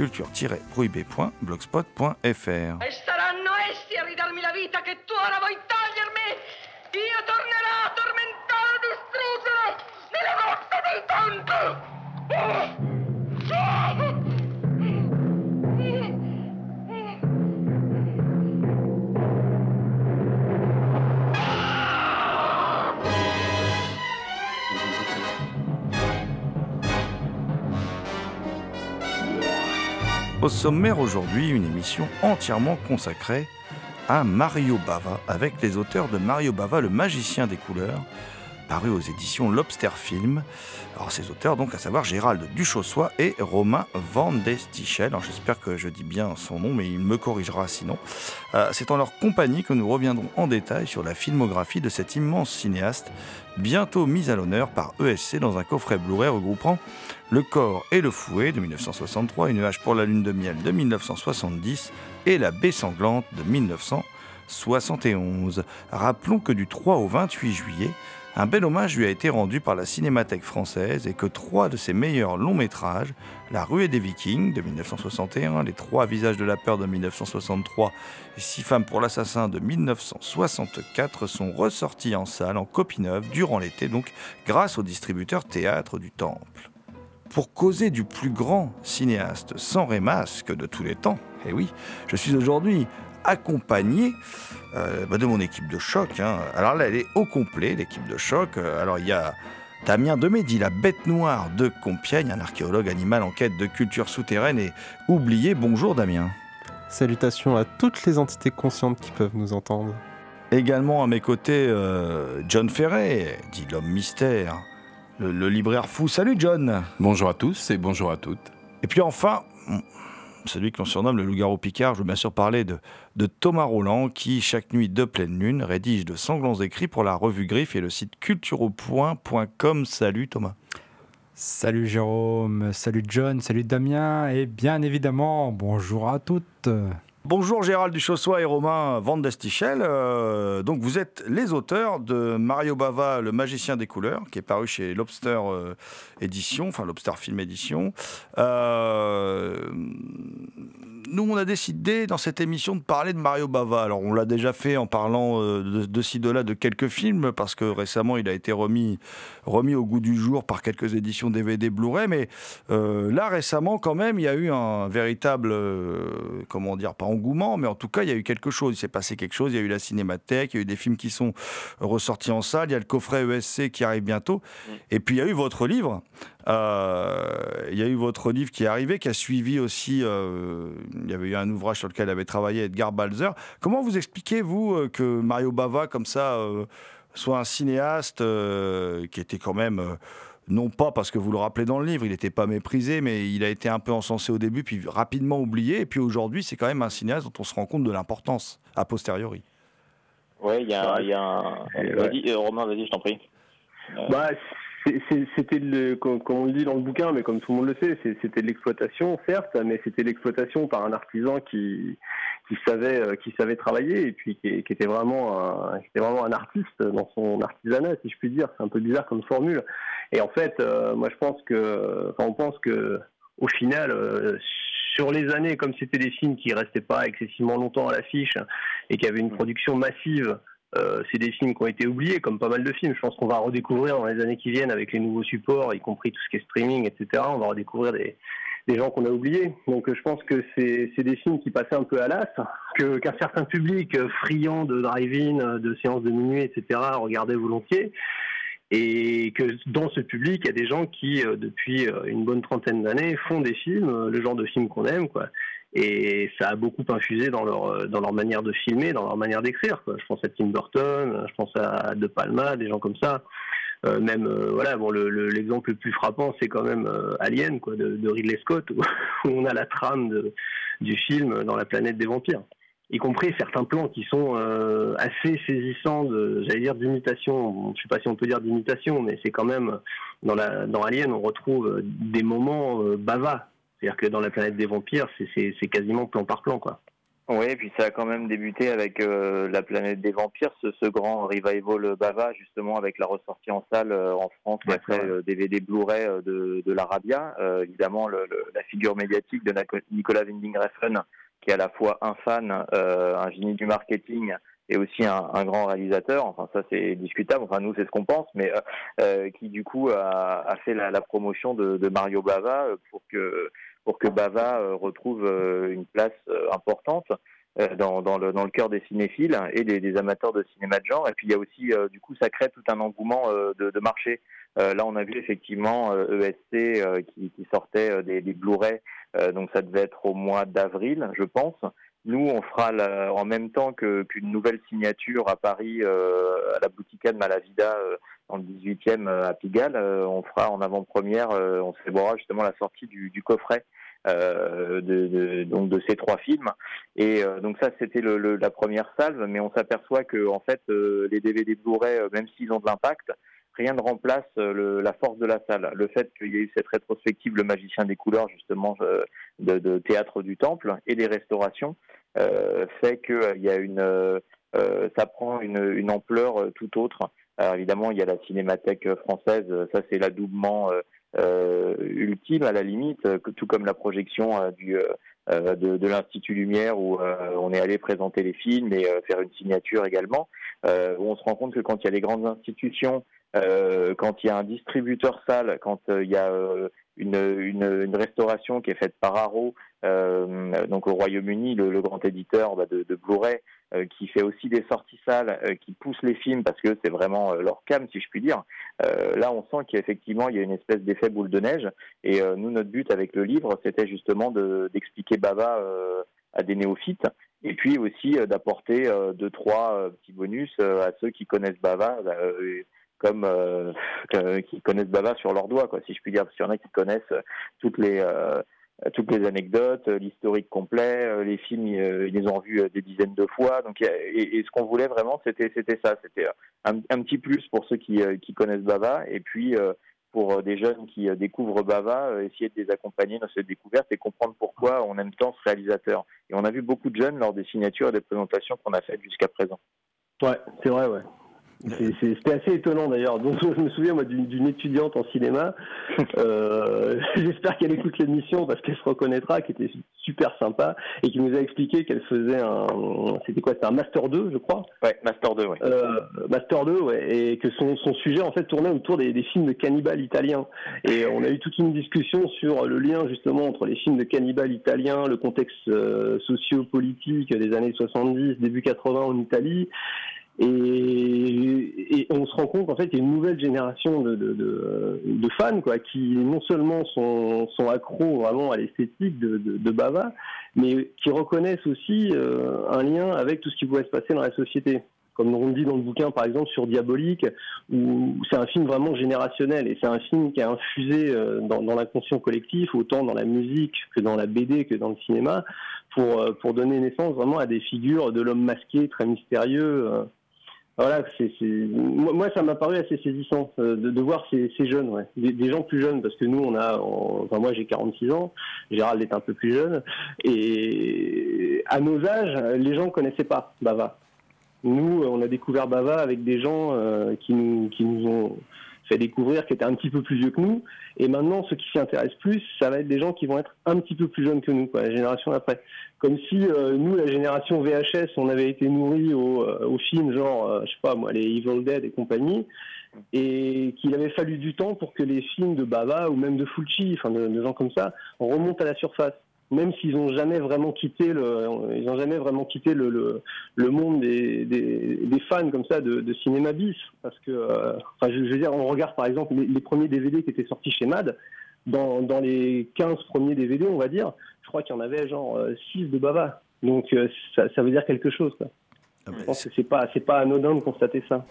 culture-prohibée.blogspot.fr. Au sommaire aujourd'hui, une émission entièrement consacrée à Mario Bava, avec les auteurs de Mario Bava, le magicien des couleurs, paru aux éditions Lobster Film. Alors ces auteurs, donc à savoir Gérald Duchossois et Romain Van Destichel. Alors j'espère que je dis bien son nom, mais il me corrigera sinon. Euh, C'est en leur compagnie que nous reviendrons en détail sur la filmographie de cet immense cinéaste, bientôt mise à l'honneur par ESC dans un coffret Blu-ray regroupant Le corps et le fouet de 1963, Une hache pour la lune de miel de 1970 et La baie sanglante de 1971. Rappelons que du 3 au 28 juillet, un bel hommage lui a été rendu par la Cinémathèque française et que trois de ses meilleurs longs métrages, La ruée des Vikings de 1961, Les trois visages de la peur de 1963 et Six femmes pour l'assassin de 1964, sont ressortis en salle en copie neuve durant l'été, donc grâce au distributeur Théâtre du Temple. Pour causer du plus grand cinéaste sans rémasque de tous les temps, et oui, je suis aujourd'hui accompagné euh, bah, de mon équipe de choc. hein. Alors là, elle est au complet, l'équipe de choc. Euh, Alors il y a Damien Demedi, la bête noire de Compiègne, un archéologue animal en quête de culture souterraine et oublié. Bonjour Damien. Salutations à toutes les entités conscientes qui peuvent nous entendre. Également à mes côtés, euh, John Ferret, dit l'homme mystère, le, le libraire fou. Salut John Bonjour à tous et bonjour à toutes. Et puis enfin, celui que l'on surnomme le loup-garou Picard, je veux bien sûr parler de, Thomas Roland, qui, chaque nuit de pleine lune, rédige de sanglants écrits pour la revue Griffe et le site cultureaupoint.com. Salut Thomas. Salut Jérôme, salut John, salut Damien et bien évidemment bonjour à toutes. Bonjour Gérald Duchossois et Romain Van Destichel. Euh, donc vous êtes les auteurs de Mario Bava, le magicien des couleurs, qui est paru chez Lobster euh, enfin Lobster Film Édition. Euh, nous, on a décidé dans cette émission de parler de Mario Bava. Alors on l'a déjà fait en parlant euh, de, de ci, de là de quelques films, parce que récemment il a été remis, remis au goût du jour par quelques éditions DVD Blu-ray. Mais euh, là récemment, quand même, il y a eu un véritable, euh, comment dire, pas engouement, mais en tout cas, il y a eu quelque chose. Il s'est passé quelque chose. Il y a eu la cinémathèque, il y a eu des films qui sont ressortis en salle. Il y a le coffret ESC qui arrive bientôt. Et puis il y a eu votre livre. Euh, il y a eu votre livre qui est arrivé, qui a suivi aussi. euh, il y avait eu un ouvrage sur lequel avait travaillé Edgar Balzer. Comment vous expliquez, vous, euh, que Mario Bava, comme ça, euh, soit un cinéaste euh, qui était quand même. euh, non pas parce que vous le rappelez dans le livre, il n'était pas méprisé, mais il a été un peu encensé au début, puis rapidement oublié. Et puis aujourd'hui, c'est quand même un cinéaste dont on se rend compte de l'importance, a posteriori. Ouais, il y a, un- il y a un. Ouais. Vas-y, Romain, vas-y, je t'en prie. Euh, Bah, c'était le, comme, on le dit dans le bouquin, mais comme tout le monde le sait, c'était de l'exploitation, certes, mais c'était l'exploitation par un artisan qui, qui savait, euh, qui savait travailler et puis qui, qui était vraiment un, qui était vraiment un artiste dans son artisanat, si je puis dire. C'est un peu bizarre comme formule. Et en fait, euh, moi, je pense que, enfin, on pense que, au final, euh, sur les années, comme c'était des films qui restaient pas excessivement longtemps à l'affiche et qui avaient une production massive euh, c'est des films qui ont été oubliés, comme pas mal de films. Je pense qu'on va redécouvrir dans les années qui viennent avec les nouveaux supports, y compris tout ce qui est streaming, etc. On va redécouvrir des, gens qu'on a oubliés. Donc euh, je pense que c'est des films qui passaient un peu à l'as, que qu'un certain public euh, friand de drive-in, de séances de minuit, etc. regardait volontiers. Et que dans ce public, il y a des gens qui, depuis une bonne trentaine d'années, font des films, le genre de films qu'on aime, quoi. Et ça a beaucoup infusé dans leur euh, dans leur manière de filmer, dans leur manière d'écrire. Je pense à Tim Burton, je pense à De Palma, des gens comme ça. Euh, même euh, voilà, bon, le- le- l'exemple le, plus frappant, c'est quand même Alien, de, Ridley Scott, où, on a la trame du film dans la planète des vampires y compris certains plans qui sont assez saisissants, j'allais dire d'imitation. Bon, je sais pas si on peut dire d'imitation, mais c'est quand même dans dans Alien, on retrouve des moments bavas. C'est-à-dire que dans la planète des vampires, c'est, quasiment plan par plan, quoi. Oui, et puis ça a quand même débuté avec euh, la planète des vampires, ce, ce grand revival Bava, justement avec la ressortie en salle euh, en France Ouais, après le DVD Blu-ray euh, de, de l'Arabia. Euh, évidemment, le, le- la figure médiatique de Nicolas Winding Refn, qui est à la fois un fan, euh, un génie du marketing et aussi un, un grand réalisateur. Enfin, ça c'est discutable. Enfin, nous c'est ce qu'on pense, mais euh, euh, qui du coup a, a fait la, la promotion de, de Mario Bava euh, pour que pour que Bava euh, retrouve euh, une place euh, importante dans, dans, le, dans le cœur des cinéphiles et des, des amateurs de cinéma de genre. Et puis il y a aussi, euh, du coup, ça crée tout un engouement euh, de, de marché. Euh, là, on a vu effectivement ESC euh, qui, qui sortait des, des Blu-ray, donc ça devait être au mois d'avril, je pense. Nous, on fera la- en même temps qu'une nouvelle signature à Paris, euh, à la Boutica de Malavida, euh, dans le 18e euh, à Pigalle. Euh, on fera en avant-première, euh, on célébrera justement la sortie du, du coffret euh, de, de- donc de ces trois films. Et donc ça, c'était le, le- la première salve, mais on s'aperçoit que en fait, les DVD Blu-ray, même s'ils ont de l'impact, rien ne remplace euh, la force de la salle. Le fait qu'il y ait eu cette rétrospective, le magicien des couleurs, justement, euh, de, théâtre du Temple et les restaurations, euh, fait que il y a une, euh, euh, ça prend une, ampleur euh, tout autre. Alors évidemment, il y a la cinémathèque euh, française, euh, ça c'est l'adoubement euh, euh, ultime à la limite, euh, tout comme la projection euh, du, euh, euh, de, de l'Institut Lumière où euh, on est allé présenter les films et euh, faire une signature également, euh, où on se rend compte que quand il y a les grandes institutions, euh, quand il y a un distributeur salle, quand euh, il y a euh, une, une, une restauration qui est faite par Arrow, euh, donc au Royaume-Uni, le, le grand éditeur bah, de, de Blu-ray, qui fait aussi des sorties salles, euh, qui pousse les films parce que c'est vraiment leur cam, si je puis dire. Euh, là, on sent qu'effectivement, il y a une espèce d'effet boule de neige. Et euh, nous, notre but avec le livre, c'était justement de- d'expliquer Bava euh, à des néophytes. Et puis aussi d'apporter deux, trois petits bonus à ceux qui connaissent Bava, euh, comme euh, que- qui connaissent Bava sur leurs doigts, quoi, si je puis dire. Parce qu'il y en a qui connaissent euh, toutes les euh, toutes les anecdotes, euh, l'historique complet, euh, les films, ils, euh, les ont vus euh, des dizaines de fois. Donc, et, ce qu'on voulait vraiment, c'était c'était ça, c'était euh, un, petit plus pour ceux qui, euh, connaissent Bava, et puis euh, pour euh, des jeunes qui euh, découvrent Bava, euh, essayer de les accompagner dans cette découverte et comprendre pourquoi on aime tant ce réalisateur. Et on a vu beaucoup de jeunes lors des signatures et des présentations qu'on a faites jusqu'à présent. Ouais, c'est vrai, ouais. C'était assez étonnant d'ailleurs. Donc je me souviens moi d'une d'une étudiante en cinéma. Euh, J'espère qu'elle écoute l'émission parce qu'elle se reconnaîtra, qui était super sympa et qui nous a expliqué qu'elle faisait un, c'était quoi, c'était un master 2, je crois. Ouais, Master 2, ouais. Euh, Master 2, ouais, et que son, son sujet en fait tournait autour des, des films de cannibales italiens. Et on a eu toute une discussion sur le lien justement entre les films de cannibales italiens, le contexte euh, socio-politique des années 70, début 80 en Italie. Et, on se rend compte en fait qu'il y a une nouvelle génération de, fans qui non seulement sont, accros vraiment à l'esthétique de, Bava, mais qui reconnaissent aussi euh, un lien avec tout ce qui pouvait se passer dans la société comme on dit dans le bouquin par exemple sur Diabolique, où c'est un film vraiment générationnel et c'est un film qui a infusé euh, dans, dans l'inconscient collectif, autant dans la musique que dans la BD que dans le cinéma, euh, pour donner naissance vraiment à des figures de l'homme masqué très mystérieux. Euh. Voilà, c'est. Moi, ça m'a paru assez saisissant euh, de, voir ces, jeunes, ouais. des, gens plus jeunes, parce que nous, on a, enfin moi j'ai 46 ans, Gérald est un peu plus jeune, et à nos âges, les gens connaissaient pas Bava. Nous, on a découvert Bava avec des gens euh, qui, nous, qui nous ont fait découvrir, qui étaient un petit peu plus vieux que nous. Et maintenant, ceux qui s'y intéressent plus, ça va être des gens qui vont être un petit peu plus jeunes que nous, quoi, la génération d'après. Comme si euh, nous, la génération VHS, on avait été nourris au, euh, au film genre, euh, je sais pas moi, les Evil Dead et compagnie, et qu'il avait fallu du temps pour que les films de Bava ou même de Fulci, enfin de, de gens comme ça, remontent à la surface même s'ils n'ont jamais vraiment quitté le, ils ont jamais vraiment quitté le, le, le monde des, des, des, fans comme ça de, de cinéma bis, parce que, euh, enfin, je, je, veux dire, on regarde par exemple les, les, premiers DVD qui étaient sortis chez Mad, dans, dans les 15 premiers DVD, on va dire, je crois qu'il y en avait genre 6 de Bava, donc euh, ça, ça, veut dire quelque chose. Quoi. Ah je pense que c'est pas, c'est pas anodin de constater ça.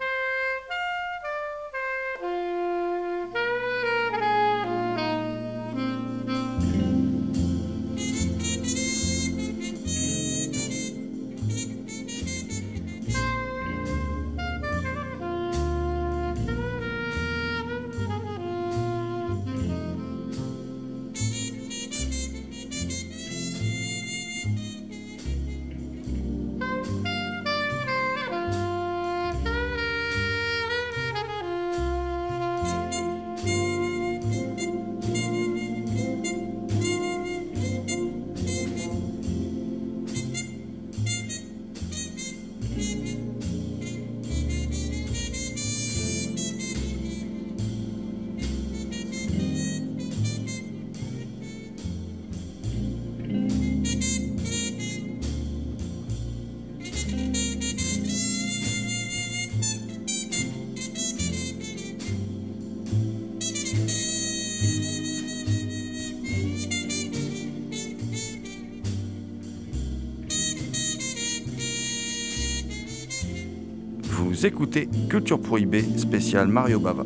Écoutez Culture Prohibée spécial Mario Bava.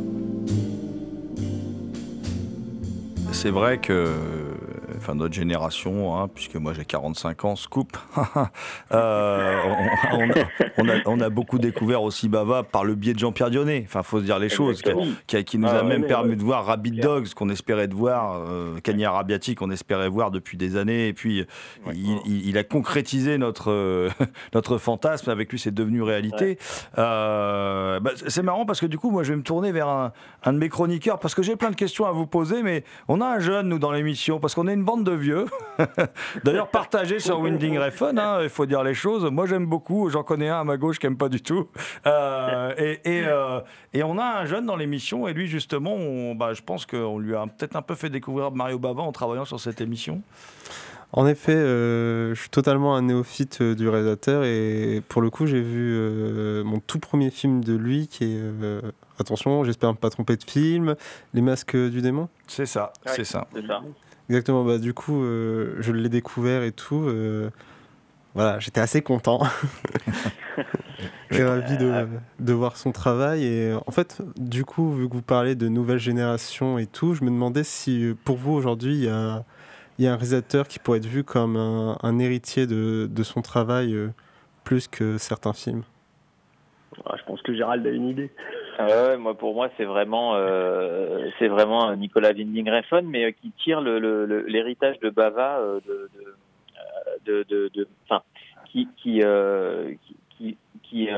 C'est vrai que enfin notre génération, hein, puisque moi j'ai 45 ans, scoop, euh, on, on, a, on, a, on, a, beaucoup découvert aussi Bava par le biais de Jean-Pierre Dionnet, enfin faut se dire les choses, qui, nous ah, a même permis de voir Rabbit Dogs qu'on espérait de voir, euh, Rabiati qu'on espérait voir depuis des années, et puis il, il, il, a concrétisé notre, euh, notre fantasme, avec lui c'est devenu réalité. Euh, bah, c'est marrant parce que du coup moi je vais me tourner vers un, un de mes chroniqueurs, parce que j'ai plein de questions à vous poser, mais on a un jeune nous dans l'émission, parce qu'on est une bande de vieux. D'ailleurs, partagé sur Winding Refn, hein, il faut dire les choses. Moi, j'aime beaucoup. J'en connais un à ma gauche qui n'aime pas du tout. Euh, et, et, euh, et, on a un jeune dans l'émission. Et lui, justement, on, bah, je pense qu'on lui a peut-être un peu fait découvrir Mario Bava en travaillant sur cette émission. En effet, euh, je suis totalement un néophyte euh, du réalisateur et pour le coup, j'ai vu euh, mon tout premier film de lui qui est, euh, attention, j'espère ne pas tromper de film, Les Masques du Démon. C'est ça, ouais, c'est ça. ça. Exactement, bah, du coup, euh, je l'ai découvert et tout. Euh, voilà, j'étais assez content. J'ai ravi de, de, voir son travail. Et en fait, du coup, vu que vous parlez de nouvelle génération et tout, je me demandais si pour vous aujourd'hui, il y a, y a, un réalisateur qui pourrait être vu comme un, un héritier de, de, son travail euh, plus que certains films? Ah, je pense que Gérald a une idée. Euh, moi, pour moi, c'est vraiment, euh, c'est vraiment Nicolas Winding Refn, mais euh, qui tire l'héritage de Bava euh, de, de, de, de, enfin, qui, qui, qui, qui,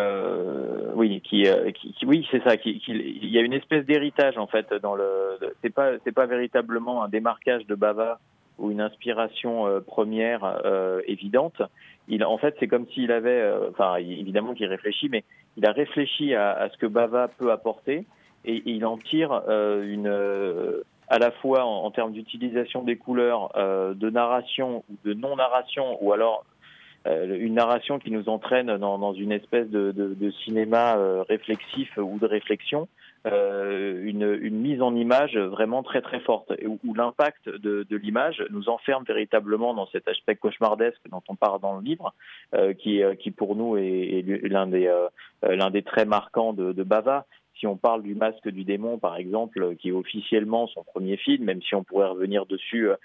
oui, qui, qui, oui, c'est ça. Qui, qui, il y a une espèce d'héritage en fait dans le. C'est pas, c'est pas véritablement un démarquage de Bava ou une inspiration euh, première euh, évidente. Il, en fait, c'est comme s'il avait, euh, enfin, évidemment qu'il réfléchit, mais il a réfléchi à, ce que Bava peut apporter et, il en tire euh, une, euh, à la fois en, en termes d'utilisation des couleurs, de narration ou de non-narration, ou alors une narration qui nous entraîne dans, dans une espèce de, de, de cinéma réflexif ou de réflexion euh, une, une, mise en image vraiment très très forte, où, où l'impact de, de l'image nous enferme véritablement dans cet aspect cauchemardesque dont on parle dans le livre, euh, qui, qui pour nous est, est l'un des, euh, l'un des traits marquants de, de Bava. Si on parle du Masque du démon, par exemple, qui est officiellement son premier film, même si on pourrait revenir dessus euh,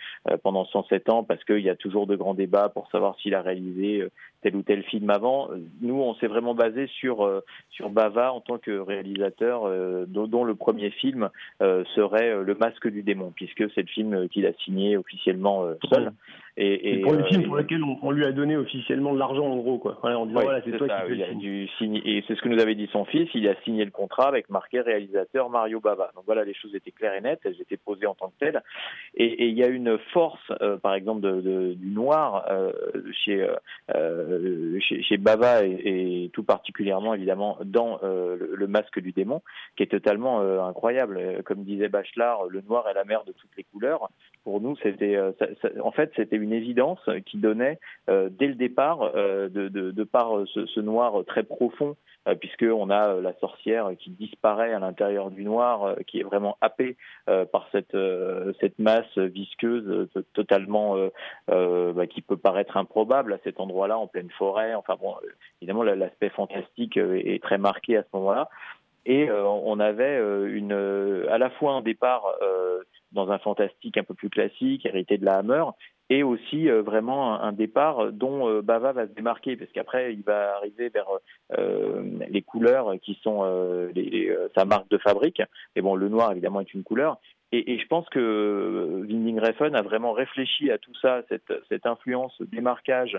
pendant 107 ans, parce qu'il y a toujours de grands débats pour savoir s'il a réalisé euh, tel ou tel film avant. Nous, on s'est vraiment basé sur euh, sur Bava en tant que réalisateur, euh, dont, le premier film euh, serait Le Masque du démon, puisque c'est le film qu'il a signé officiellement seul. Et, pour le euh, film pour lequel on, on lui a donné officiellement de l'argent, en gros, quoi. Voilà, en disant, Ouais, voilà, c'est toi ça, qui fais il le a film. dû signer- et c'est ce que nous avait dit son fils, il a signé le contrat avec marqué réalisateur Mario Bava. Donc voilà, les choses étaient claires et nettes, elles étaient posées en tant que telles. Et, il y a une force, euh, par exemple, de, de- du noir euh, chez, euh, euh, chez, chez Bava et, et tout particulièrement, évidemment, dans euh, le, le masque du démon, qui est totalement euh, incroyable. Euh, Comme disait Bachelard, le noir est la mère de toutes les couleurs. Pour nous, c'était, euh, en fait, c'était une évidence qui donnait euh, dès le départ, euh, de, de, par euh, ce, noir très profond, puisqu'on a la sorcière qui disparaît à l'intérieur du noir, qui est vraiment happée par cette, cette masse visqueuse to- totalement, bah, qui peut paraître improbable à cet endroit-là, en pleine forêt. Enfin bon, évidemment, la- l'aspect fantastique est très marqué à ce moment-là. Et on avait une, à la fois un départ dans un fantastique un peu plus classique, hérité de la Hammer, et aussi euh, vraiment un, départ dont euh, Bava va se démarquer, parce qu'après il va arriver vers euh, les couleurs qui sont sa marque de fabrique. Et bon, le noir évidemment est une couleur. Et, je pense que Winding Refn a vraiment réfléchi à tout ça, cette, cette influence, ce démarquage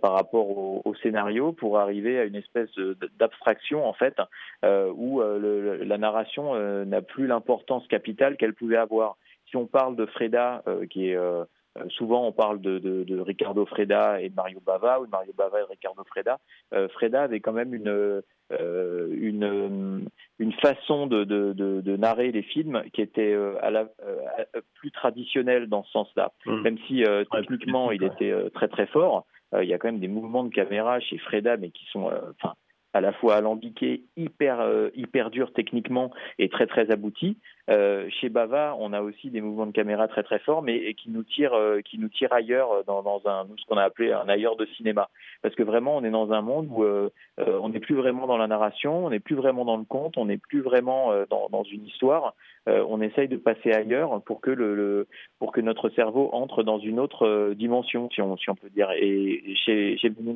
par rapport au, scénario, pour arriver à une espèce d'abstraction en fait, où la narration n'a plus l'importance capitale qu'elle pouvait avoir. Si on parle de Freda, qui est euh, euh, souvent on parle de, de, de Ricardo Freda et de Mario Bava, ou de Mario Bava et de Ricardo Freda. Euh, Freda avait quand même une, euh, une, une façon de, de, de, de narrer les films qui était euh, à la, euh, plus traditionnelle dans ce sens-là. Mm. Même si euh, Ouais, techniquement il était euh, très très fort, euh, il y a quand même des mouvements de caméra chez Freda, mais qui sont, euh, enfin, à la fois alambiqués, hyper euh, hyper durs techniquement et très très aboutis. Euh, chez Bava, on a aussi des mouvements de caméra très très forts, mais et qui nous tirent euh, qui nous tirent ailleurs euh, dans, dans un ce qu'on a appelé un ailleurs de cinéma. Parce que vraiment, on est dans un monde où euh, euh, on n'est plus vraiment dans la narration, on n'est plus vraiment dans le conte, on n'est plus vraiment dans, dans une histoire. Euh, on essaye de passer ailleurs pour que le, le- pour que notre cerveau entre dans une autre euh, dimension, si on si on peut dire. Et chez chez Benny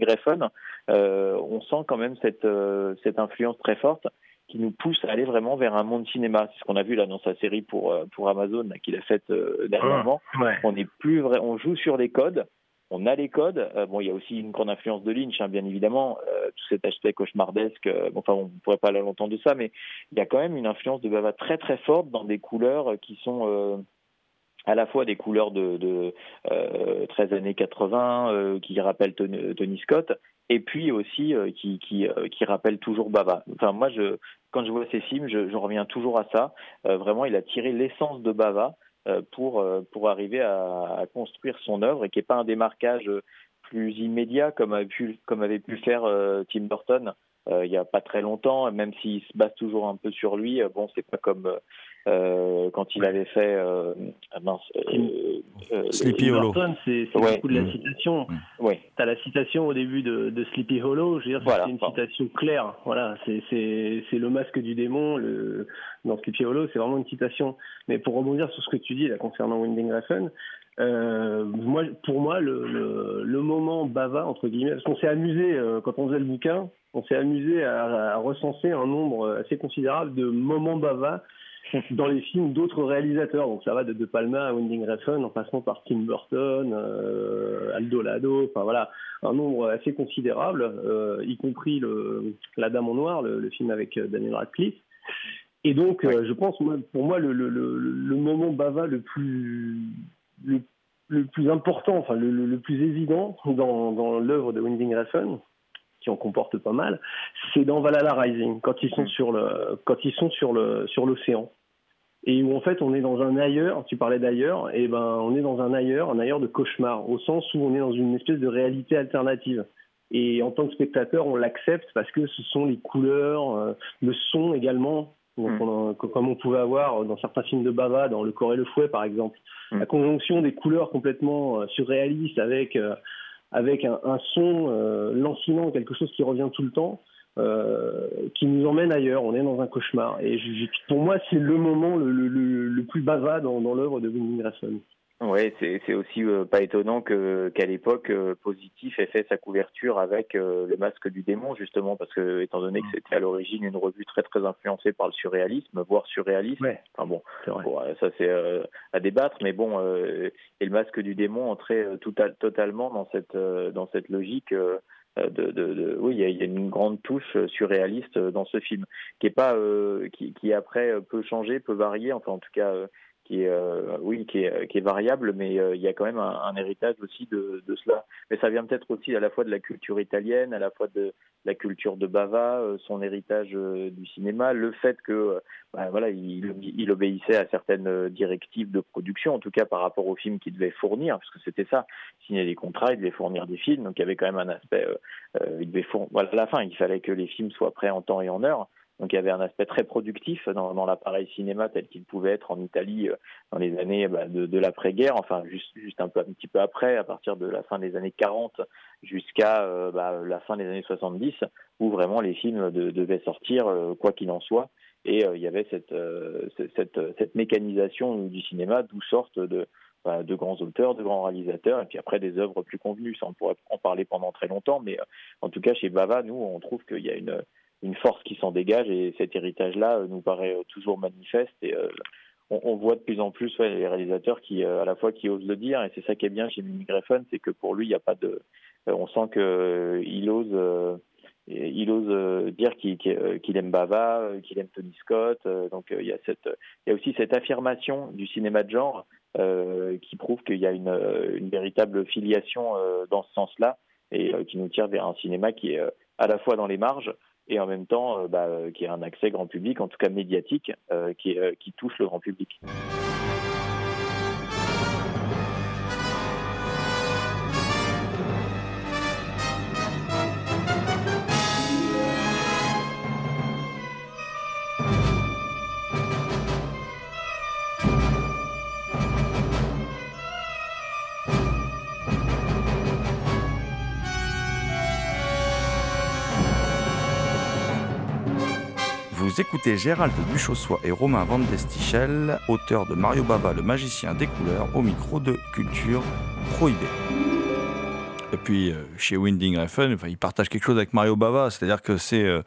euh, on sent quand même cette euh, cette influence très forte qui nous pousse à aller vraiment vers un monde cinéma. C'est ce qu'on a vu là dans sa série pour pour Amazon qu'il a faite euh, dernièrement. Ouais. On n'est plus vrai, on joue sur les codes. On a les codes. Euh, bon, il y a aussi une grande influence de Lynch, hein, bien évidemment. Euh, tout cet aspect cauchemardesque. euh, enfin, on ne pourrait pas aller longtemps de ça, mais il y a quand même une influence de Bava très très forte dans des couleurs qui sont à la fois des couleurs de, de euh, 13 années 80 euh, qui rappellent Tony, Scott, et puis aussi qui, qui, rappellent toujours Bava. Enfin, moi, quand je vois ces films, je, je reviens toujours à ça. Vraiment, il a tiré l'essence de Bava pour, euh, pour arriver à, construire son œuvre et qui n'est pas un démarquage plus immédiat comme, avait pu, comme avait pu faire euh, Tim Burton euh, il n'y a pas très longtemps, même s'il se base toujours un peu sur lui. euh, bon, c'est pas comme euh, quand il avait fait euh, ah mince, euh, euh, Sleepy Hollow. C'est Ouais. beaucoup de la Mm. citation. T'as la citation au début de, de Sleepy Hollow, je veux dire, Voilà, c'est une citation claire. Voilà, c'est le masque du démon. Le, dans Sleepy Hollow, c'est vraiment une citation. Mais pour rebondir sur ce que tu dis là concernant Winding Refn, euh, moi, pour moi, le, le, le moment bava entre guillemets, parce qu'on s'est amusé euh, quand on faisait le bouquin, on s'est amusé à, à recenser un nombre assez considérable de moments bava dans les films d'autres réalisateurs. Donc ça va de De Palma à Winding Refn en passant par Tim Burton, euh, Aldo Lado, enfin voilà, un nombre assez considérable, euh, y compris le, La Dame en Noir, le, le film avec euh, Daniel Radcliffe. Et donc, euh, je pense, pour moi, le, moment bava le plus, le, le plus important, enfin le, plus évident dans, dans l'œuvre de Winding Refn, qui en comporte pas mal, c'est dans Valhalla Rising, quand ils sont sur le, quand ils sont sur le, sur l'océan et où en fait on est dans un ailleurs, tu parlais d'ailleurs, et ben on est dans un ailleurs, un ailleurs de cauchemar, au sens où on est dans une espèce de réalité alternative. Et en tant que spectateur, on l'accepte parce que ce sont les couleurs, euh, le son également, donc Mm. on a- comme on pouvait avoir dans certains films de Bava, dans Le Corps et le Fouet par exemple. Mm. La conjonction des couleurs complètement euh, surréalistes avec, euh, avec un, son euh, lancinant, quelque chose qui revient tout le temps, euh, qui nous emmène ailleurs. On est dans un cauchemar. Et pour moi, c'est le moment le, plus bava dans, l'œuvre de Winding Refn. Oui, c'est aussi euh, pas étonnant que qu'à l'époque, euh, Positif ait fait sa couverture avec euh, le masque du démon, justement, parce que étant donné que c'était à l'origine une revue très très influencée par le surréalisme, voire surréaliste. Ouais. Enfin bon, bon, ça c'est à débattre, mais bon, et le masque du démon entrait tout totalement dans cette dans cette logique. De, de, de, oui, il y, a, une grande touche surréaliste dans ce film, qui est pas, qui, qui après peut changer, peut varier. Enfin, en tout cas, qui est, euh, oui, qui est, qui est, variable, mais euh, il y a quand même un, héritage aussi de, de, cela. Mais ça vient peut-être aussi à la fois de la culture italienne, à la fois de la culture de Bava, euh, son héritage du cinéma, le fait que, bah, voilà, il, il, obéissait à certaines directives de production, en tout cas par rapport aux films qu'il devait fournir, parce que c'était ça, signer des contrats, il devait fournir des films, donc il y avait quand même un aspect, il devait fournir, voilà, à la fin, il fallait que les films soient prêts en temps et en heure. Donc il y avait un aspect très productif dans, dans l'appareil cinéma tel qu'il pouvait être en Italie euh, dans les années bah, de, de l'après-guerre, enfin juste, juste un peu un petit peu après, à partir de la fin des années 40 jusqu'à euh, bah, la fin des années 70, où vraiment les films de, devaient sortir euh, quoi qu'il en soit. Et il y avait cette, cette, cette, mécanisation du cinéma, d'où sortent de, bah, de grands auteurs, de grands réalisateurs, et puis après des œuvres plus convenues. Ça, on pourrait en parler pendant très longtemps, mais en tout cas chez Bava, nous, on trouve qu'il y a une une force qui s'en dégage et cet héritage-là euh, nous paraît euh, toujours manifeste et euh, on, voit de plus en plus les réalisateurs qui à la fois qui osent le dire et c'est ça qui est bien chez Mimi Greffen, c'est que pour lui il n'y a pas de on sent que il ose il ose dire qu'il aime Bava, qu'il aime Tony Scott. Donc il y a cette, il y a aussi cette affirmation du cinéma de genre qui prouve qu'il y a une véritable filiation dans ce sens-là et qui nous tire vers un cinéma qui est à la fois dans les marges, et en même temps euh, bah, euh, qui a un accès grand public, en tout cas médiatique, euh, qui touche le grand public. Vous écoutez Gérald Duchossois et Romain Van Destichel, auteurs de Mario Bava, le magicien des couleurs, au micro de Culture Prohibée. Et puis euh, chez Winding Refn, enfin, ils partagent quelque chose avec Mario Bava, c'est-à-dire que c'est euh,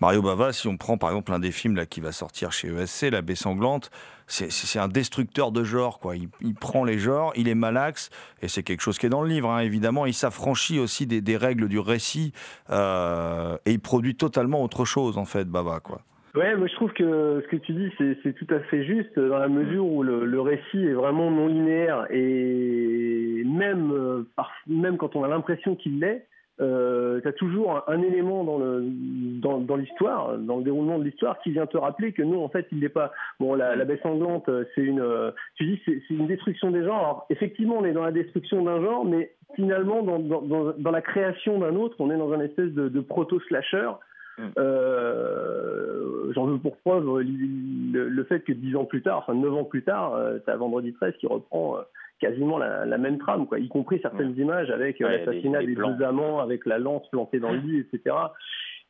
Mario Bava, si on prend par exemple un des films là, qui va sortir chez ESC, La Baie Sanglante, c'est un destructeur de genre. Quoi. Il, prend les genres, il est malaxe, et c'est quelque chose qui est dans le livre, hein, évidemment. Il s'affranchit aussi des, règles du récit, euh, et il produit totalement autre chose, en fait, Bava. Quoi. Ouais, moi je trouve que ce que tu dis, c'est tout à fait juste dans la mesure où le, récit est vraiment non linéaire et même, euh, même quand on a l'impression qu'il l'est, euh, tu toujours un, élément dans l'histoire, dans le déroulement de l'histoire, qui vient te rappeler que non, en fait, il n'est pas. Bon, la, la sanglante, c'est une. Tu dis, c'est une destruction des genres. Alors, effectivement, on est dans la destruction d'un genre, mais finalement, dans, la création d'un autre, on est dans un espèce de proto-slasher. Euh, J'en veux pour preuve le, le, fait que dix ans plus tard, enfin neuf ans plus tard, euh, tu as Vendredi 13 qui reprend euh, quasiment la, la, même trame, quoi, y compris certaines images avec ouais, l'assassinat des deux amants, avec la lance plantée dans le lit, etc.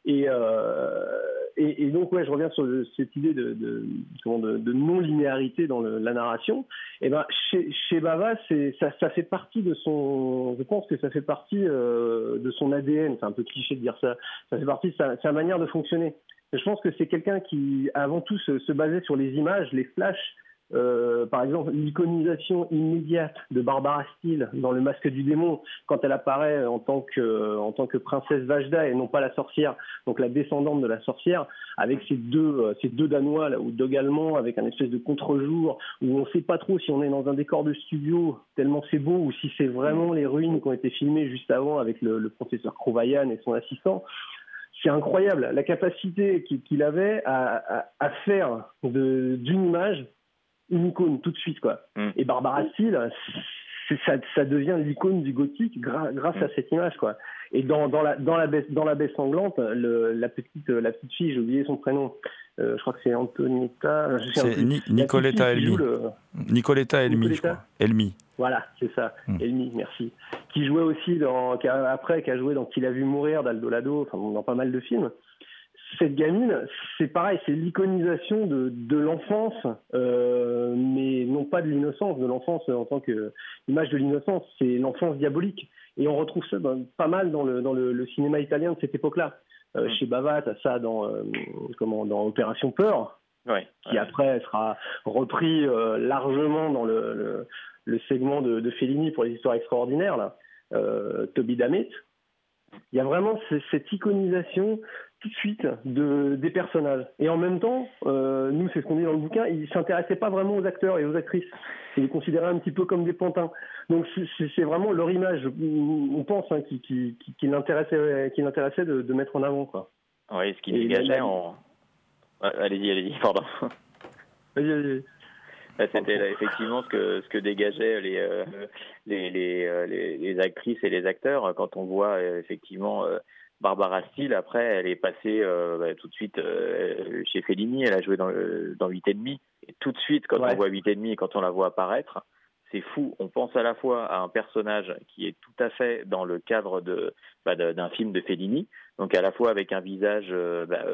Et, euh, et, et, donc, ouais, je reviens sur cette idée de, de, non-linéarité dans la narration. Et ben, chez, chez Bava, ça, ça fait partie de son. Je pense que ça fait partie euh, de son ADN. C'est un peu cliché de dire ça. Ça fait partie de sa, sa manière de fonctionner. Je pense que c'est quelqu'un qui, avant tout, se, se basait sur les images, les flashs euh, par exemple, l'iconisation immédiate de Barbara Steele dans Le Masque du Démon, quand elle apparaît en tant que, princesse Vajda et non pas la sorcière, donc la descendante de la sorcière, avec ces deux, euh, ces deux Danois ou deux Allemands, avec un espèce de contre-jour où on ne sait pas trop si on est dans un décor de studio tellement c'est beau ou si c'est vraiment les ruines qui ont été filmées juste avant avec le, professeur Krouvayan et son assistant. C'est incroyable la capacité qu'il avait à faire d'une image une icône tout de suite quoi. Mm. Et Barbara Steele, ça, ça, devient l'icône du gothique gra grâce mm. à cette image quoi. Et dans, dans la dans la baie dans la baie sanglante, le, la petite la petite fille, j'ai oublié son prénom. Euh, je crois que c'est Antonietta. C'est Ni Nicoletta Elmi. Le... Nicoletta Elmi, je crois. Elmi. Voilà, c'est ça. Mm. Elmi, merci. Qui jouait aussi dans, qui a, après, qui a joué dans Qui l'a vu mourir d'Aldo Lado, enfin dans pas mal de films cette gamine, c'est pareil, c'est l'iconisation de, de l'enfance, euh, mais non pas de l'innocence, de l'enfance en tant qu'image de l'innocence, c'est l'enfance diabolique. Et on retrouve ça pas mal dans le, dans le, cinéma italien de cette époque-là. Euh, mm. Chez Bava, tu ça dans, euh, comment, dans Opération Peur, qui après sera repris largement dans le, le, segment de, de, Fellini pour les histoires extraordinaires, là, Toby Dammit. Il y a vraiment cette iconisation tout de suite de, des personnages. Et en même temps, euh, nous, c'est ce qu'on dit dans le bouquin, ils ne s'intéressaient pas vraiment aux acteurs et aux actrices. Ils les considéraient un petit peu comme des pantins. Donc c'est vraiment leur image, on pense, hein, qui, qui, qui, l'intéressait de, de, mettre en avant. Quoi. Oui, ce qui dégageait en... Allez-y, allez-y, pardon. Vas-y, vas-y. C'était effectivement ce que ce que dégageaient les euh, les, les, les, les, actrices et les acteurs quand on voit effectivement Barbara Steele, après, elle est passée euh, bah, tout de suite euh, chez Fellini, elle a joué dans, dans 8 et demi. Et tout de suite, quand on voit 8 et demi et quand on la voit apparaître, c'est fou. On pense à la fois à un personnage qui est tout à fait dans le cadre de, bah, d'un film de Fellini, donc à la fois avec un visage euh, bah,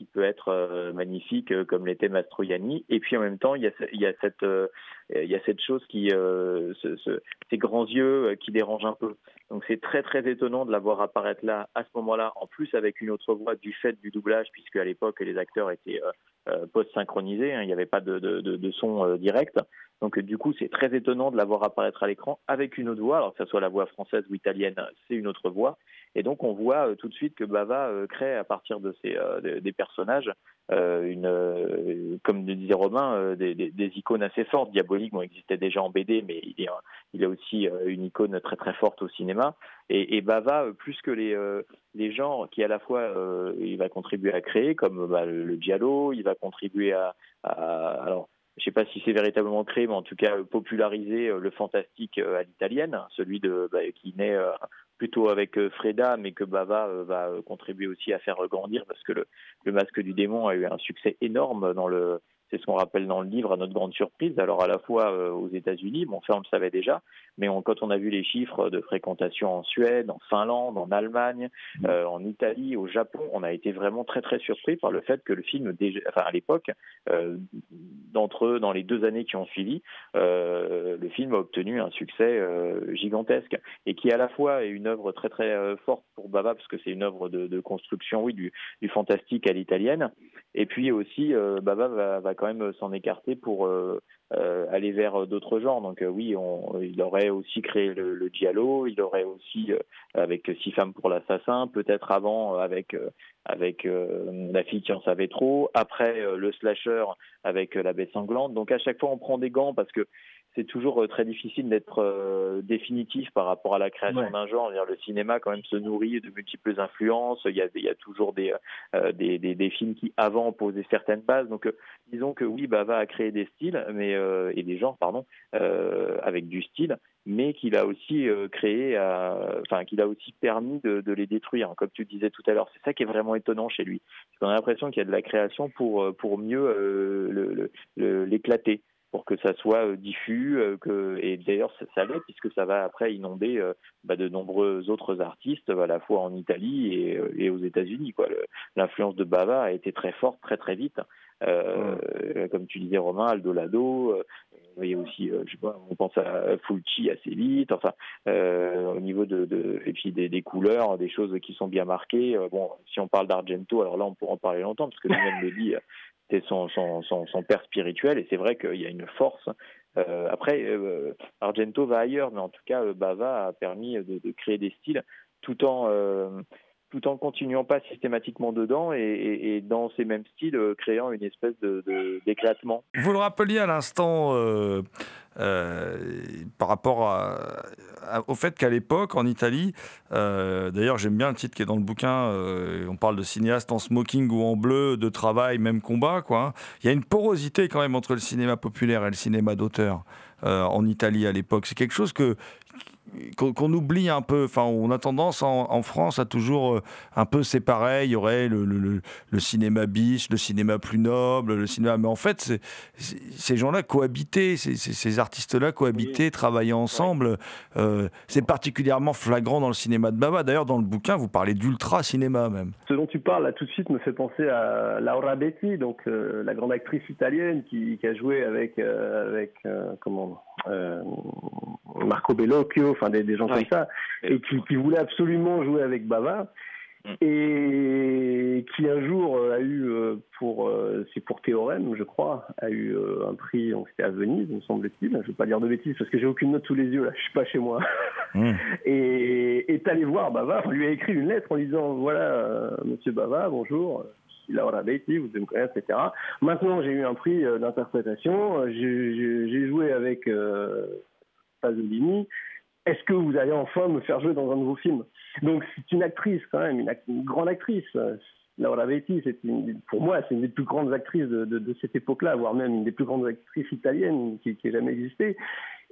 qui peut être euh, magnifique euh, comme l'était Mastroianni. Et puis en même temps, il y a, cette, euh, il y a cette chose qui, ce, ce, ces grands yeux qui dérangent un peu. Donc c'est très très étonnant de la voir apparaître là, à ce moment-là, en plus avec une autre voix du fait du doublage, puisque à l'époque les acteurs étaient post-synchronisés, hein, il n'y avait pas de son direct. Donc du coup, c'est très étonnant de la voir apparaître à l'écran avec une autre voix, alors que ce soit la voix française ou italienne, c'est une autre voix. Et donc on voit euh, tout de suite que Bava euh, crée à partir de ces euh, des, personnages une, comme le disait Romain, des, des, icônes assez fortes. Diabolique, bon, existait déjà en BD, mais il est il a aussi une icône très très forte au cinéma. Et, et Bava, plus que les les genres qui à la fois il va contribuer à créer, comme bah, le, le, giallo, il va contribuer à, à alors je ne sais pas si c'est véritablement créé, mais en tout cas populariser le fantastique à l'italienne, celui de bah, qui naît plutôt avec euh, Freda, mais que Bava euh, va euh, contribuer aussi à faire grandir parce que le masque du démon a eu un succès énorme dans le c'est ce qu'on rappelle dans le livre, à notre grande surprise. Alors à la fois euh, aux États-Unis, bon, ça on le savait déjà, mais quand on a vu les chiffres de fréquentation en Suède, en Finlande, en Allemagne, mmh. euh, en Italie, au Japon, on a été vraiment très très surpris par le fait que le film, déjà, enfin à l'époque, euh, d'entre dans les deux années qui ont suivi, le film a obtenu un succès gigantesque et qui à la fois est une œuvre très très forte pour Bava parce que c'est une œuvre de, de, construction, oui, du, du fantastique à l'italienne, et puis aussi Bava va, va quand même s'en écarter pour euh, euh, aller vers d'autres genres. Donc euh, oui, il aurait aussi créé le, le giallo, il aurait aussi avec Six femmes pour l'assassin, peut-être avant avec avec la fille qui en savait trop, après le slasher avec la bête sanglante. Donc à chaque fois on prend des gants parce que c'est toujours euh, très difficile d'être euh, définitif par rapport à la création d'un genre. le cinéma quand même se nourrit de multiples influences. Il y a, il y a toujours des, euh, des, des, des, films qui avant posaient certaines bases. Donc disons que oui, Bava a créé des styles, mais et des genres, pardon, avec du style, mais qu'il a aussi créé, enfin qu'il a aussi permis de, de, les détruire, comme tu disais tout à l'heure. C'est ça qui est vraiment étonnant chez lui. On a l'impression qu'il y a de la création pour pour mieux l'éclater. Pour que ça soit euh, diffus, euh, que, et d'ailleurs ça, ça l'est puisque ça va après inonder euh, bah, de nombreux autres artistes, à la fois en Italie et, et aux États-Unis. L'influence de Bava a été très forte très très vite. Euh, Comme tu disais Romain, Aldo Lado, il aussi, je sais pas, on pense à Fulci assez vite. Enfin, euh, au niveau de, de et puis des, des, couleurs, des choses qui sont bien marquées. bon, si on parle d'Argento, alors là on pourra en parler longtemps parce que lui-même le dit c'était son, père spirituel, et c'est vrai qu'il y a une force. Euh, après, euh, Argento va ailleurs, mais en tout cas, Bava a permis de, créer des styles tout en euh, tout en continuant pas systématiquement dedans et, dans ces mêmes styles, euh, créant une espèce d'éclatement. De, Vous le rappeliez à l'instant euh, euh, par rapport au fait qu'à l'époque, en Italie, d'ailleurs j'aime bien le titre qui est dans le bouquin, on parle de cinéaste en smoking ou en bleu, de travail, même combat, quoi. Hein. Il y a une porosité quand même entre le cinéma populaire et le cinéma d'auteur en Italie à l'époque. C'est quelque chose que qu'on oublie un peu. Enfin, on a tendance en, France à toujours euh, un peu séparer. Il y aurait le, le, cinéma bis, le cinéma plus noble, le cinéma. Mais en fait, ces gens-là cohabitaient, ces, artistes-là cohabitaient, travaillaient ensemble. Euh, c'est particulièrement flagrant dans le cinéma de Baba. D'ailleurs, dans le bouquin, vous parlez d'ultra cinéma même. Ce dont tu parles là tout de suite me fait penser à Laura Betti, donc euh, la grande actrice italienne qui, a joué avec avec comment Marco Bellocchio, enfin des, gens comme ça, et qui, qui voulait absolument jouer avec Bava. Mm. Et qui un jour euh, a eu euh, pour euh, c'est pour Théorème je crois a eu un prix donc c'était à Venise me semble-t-il je ne vais pas dire de bêtises parce que j'ai aucune note sous les yeux là je suis pas chez moi mm. et est allé voir Bava on lui a écrit une lettre en disant voilà Monsieur Bava bonjour Laura Beatty, vous devez me connaître, etc. Maintenant, j'ai eu un prix d'interprétation. J'ai joué avec euh, Pasolini est-ce que vous allez enfin me faire jouer dans un nouveau film? Donc c'est une actrice quand même, une, grande actrice. Laura Betti, c'est pour moi, c'est une des plus grandes actrices de, cette époque-là, voire même une des plus grandes actrices italiennes qui, ait jamais existé,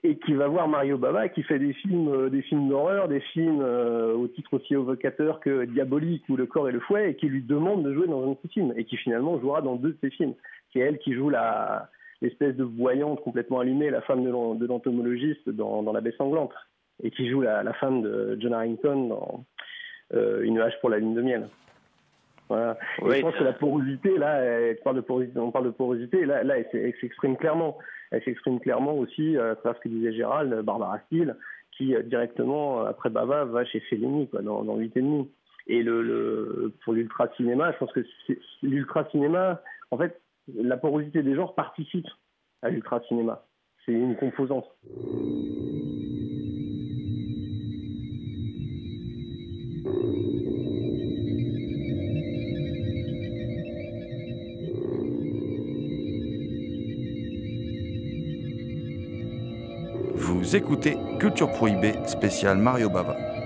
et qui va voir Mario Bava, qui fait des films, euh, des films d'horreur, des films euh, au titre aussi évocateur que Diabolique ou Le corps et le fouet, et qui lui demande de jouer dans un de ses films, et qui finalement jouera dans deux de ses films. C'est elle qui joue l'espèce de voyante complètement allumée, la femme de l'entomologiste dans La baie sanglante et qui joue la, femme de John Harrington dans euh, Une hache pour la lune de miel. Voilà. je pense que la porosité, là, elle parle de porosité, on parle de porosité, là, là elle, s'exprime clairement. Elle s'exprime clairement aussi à travers ce que disait Gérald, Barbara Steele, qui euh, directement, après Bava, va chez Fellini, quoi, dans, dans 8,5. Et le, le, pour l'ultra cinéma, je pense que l'ultra cinéma, en fait, la porosité des genres participe à l'ultra cinéma. C'est une composante. Vous écoutez Culture Prohibée spécial Mario Bava.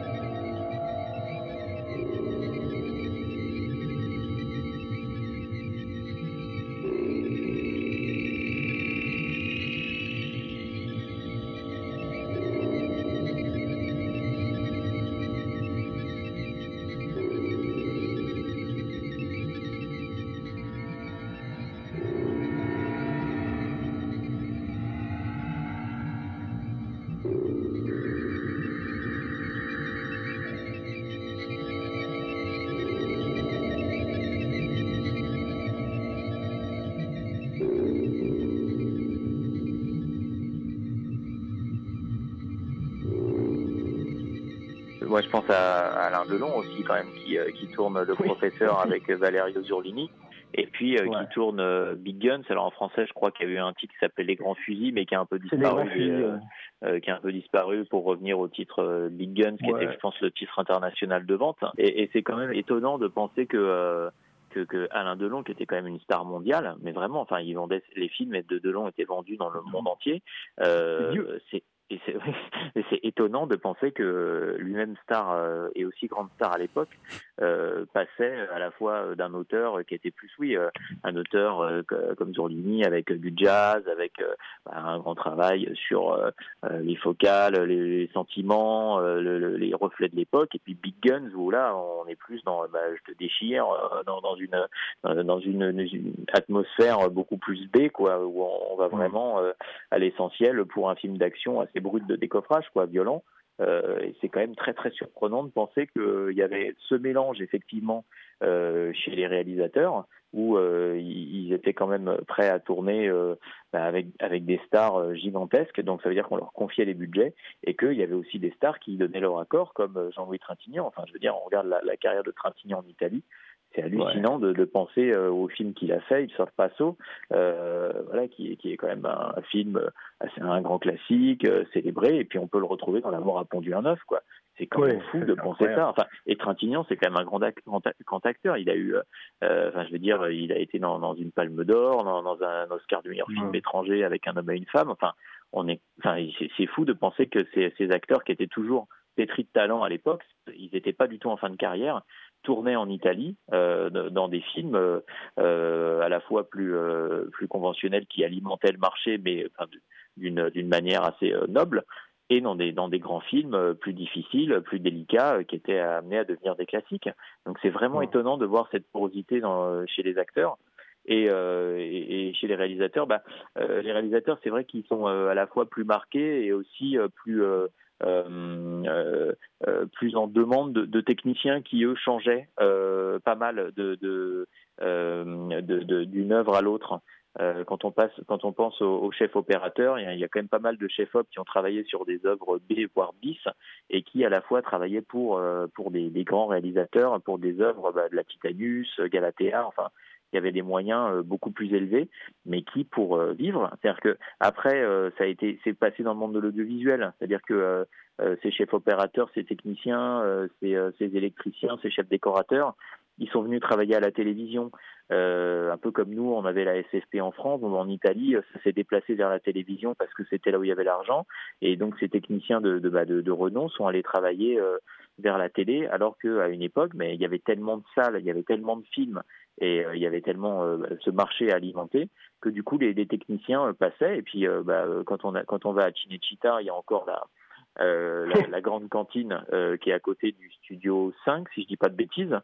Moi je pense à, Alain Delon aussi quand même qui, euh, qui tourne le professeur avec Valerio Zurlini et puis euh, qui tourne euh, Big Guns. Alors en français, je crois qu'il y a eu un titre qui s'appelle Les Grands Fusils, mais qui a un peu disparu, qui a un peu disparu pour revenir au titre Big Guns, qui était, je pense, le titre international de vente. Et, et c'est quand même étonnant de penser que que, Alain Delon, qui était quand même une star mondiale, mais vraiment, enfin, il vendait les films de Delon étaient vendus dans le monde entier. Euh, c'est et c'est étonnant de penser que lui-même star euh, et aussi grande star à l'époque euh, passait à la fois d'un auteur qui était plus oui euh, un auteur comme Zurlini avec du jazz avec bah, un grand travail sur les focales les, sentiments les reflets de l'époque. Et puis Big Guns où là on est plus dans bah, je te déchire dans, dans une dans une, atmosphère beaucoup plus B quoi où on, va vraiment à l'essentiel pour un film d'action assez brut de décoffrage, quoi, violent. Euh, c'est quand même très très surprenant de penser qu'il y avait ce mélange effectivement euh, chez les réalisateurs où euh, ils étaient quand même prêts à tourner bah, avec avec des stars gigantesques. Donc ça veut dire qu'on leur confiait les budgets et qu'il y avait aussi des stars qui donnaient leur accord, comme Jean-Louis Trintignant. Enfin, je veux dire, on regarde la, la carrière de Trintignant en Italie c'est hallucinant de, de, penser euh, au film qu'il a fait, Il sort Passo, euh, voilà, qui, qui, est quand même un, film assez un grand classique, euh, célébré, et puis on peut le retrouver dans La mort à pondu un œuf, quoi. C'est quand même fou de penser ça. Enfin, et Trintignant, c'est quand même un grand, grand, acteur. Il a eu, euh, enfin, je veux dire, il a été dans, dans une Palme d'Or, dans, dans, un Oscar du meilleur film étranger avec un homme et une femme. Enfin, on est, enfin, c'est fou de penser que ces, ces acteurs qui étaient toujours pétris de talent à l'époque, ils n'étaient pas du tout en fin de carrière, tournaient en Italie euh, dans des films euh, euh, à la fois plus plus conventionnels qui alimentaient le marché, mais d'une d'une manière assez noble. et dans des, dans des grands films plus difficiles, plus délicats, qui étaient amenés à devenir des classiques. Donc c'est vraiment étonnant de voir cette porosité dans, chez les acteurs. Et, et, chez les réalisateurs, bah, les réalisateurs, c'est vrai qu'ils sont à la fois plus marqués et aussi plus plus en demande de, techniciens qui eux changeaient euh, pas mal d'une œuvre à l'autre. quand on passe, quand on pense aux, chefs opérateurs, il y, a, quand même pas mal de chefs op qui ont travaillé sur des œuvres B voire bis et qui à la fois travaillaient pour pour des, grands réalisateurs, pour des œuvres bah, de la Titanus, Galatea, enfin il y avait des moyens beaucoup plus élevés, mais qui pour vivre, c'est-à-dire que après ça a été c'est passé dans le monde de l'audiovisuel, c'est-à-dire que euh, ces chefs opérateurs, ces techniciens, euh, ces, euh, électriciens, ces chefs décorateurs, ils sont venus travailler à la télévision. un peu comme nous, on avait la SFP en France, en Italie, ça s'est déplacé vers la télévision parce que c'était là où il y avait l'argent. Et donc ces techniciens de, bah, renom sont allés travailler vers la télé, alors qu'à une époque, mais il y avait tellement de salles, il y avait tellement de films, et il y avait tellement ce marché alimenté que du coup les, les techniciens passaient. Et puis bah, quand on a, quand on va à Cinecittà, il y a encore la euh, la, grande cantine euh, qui est à côté du studio 5, si je dis pas de bêtises,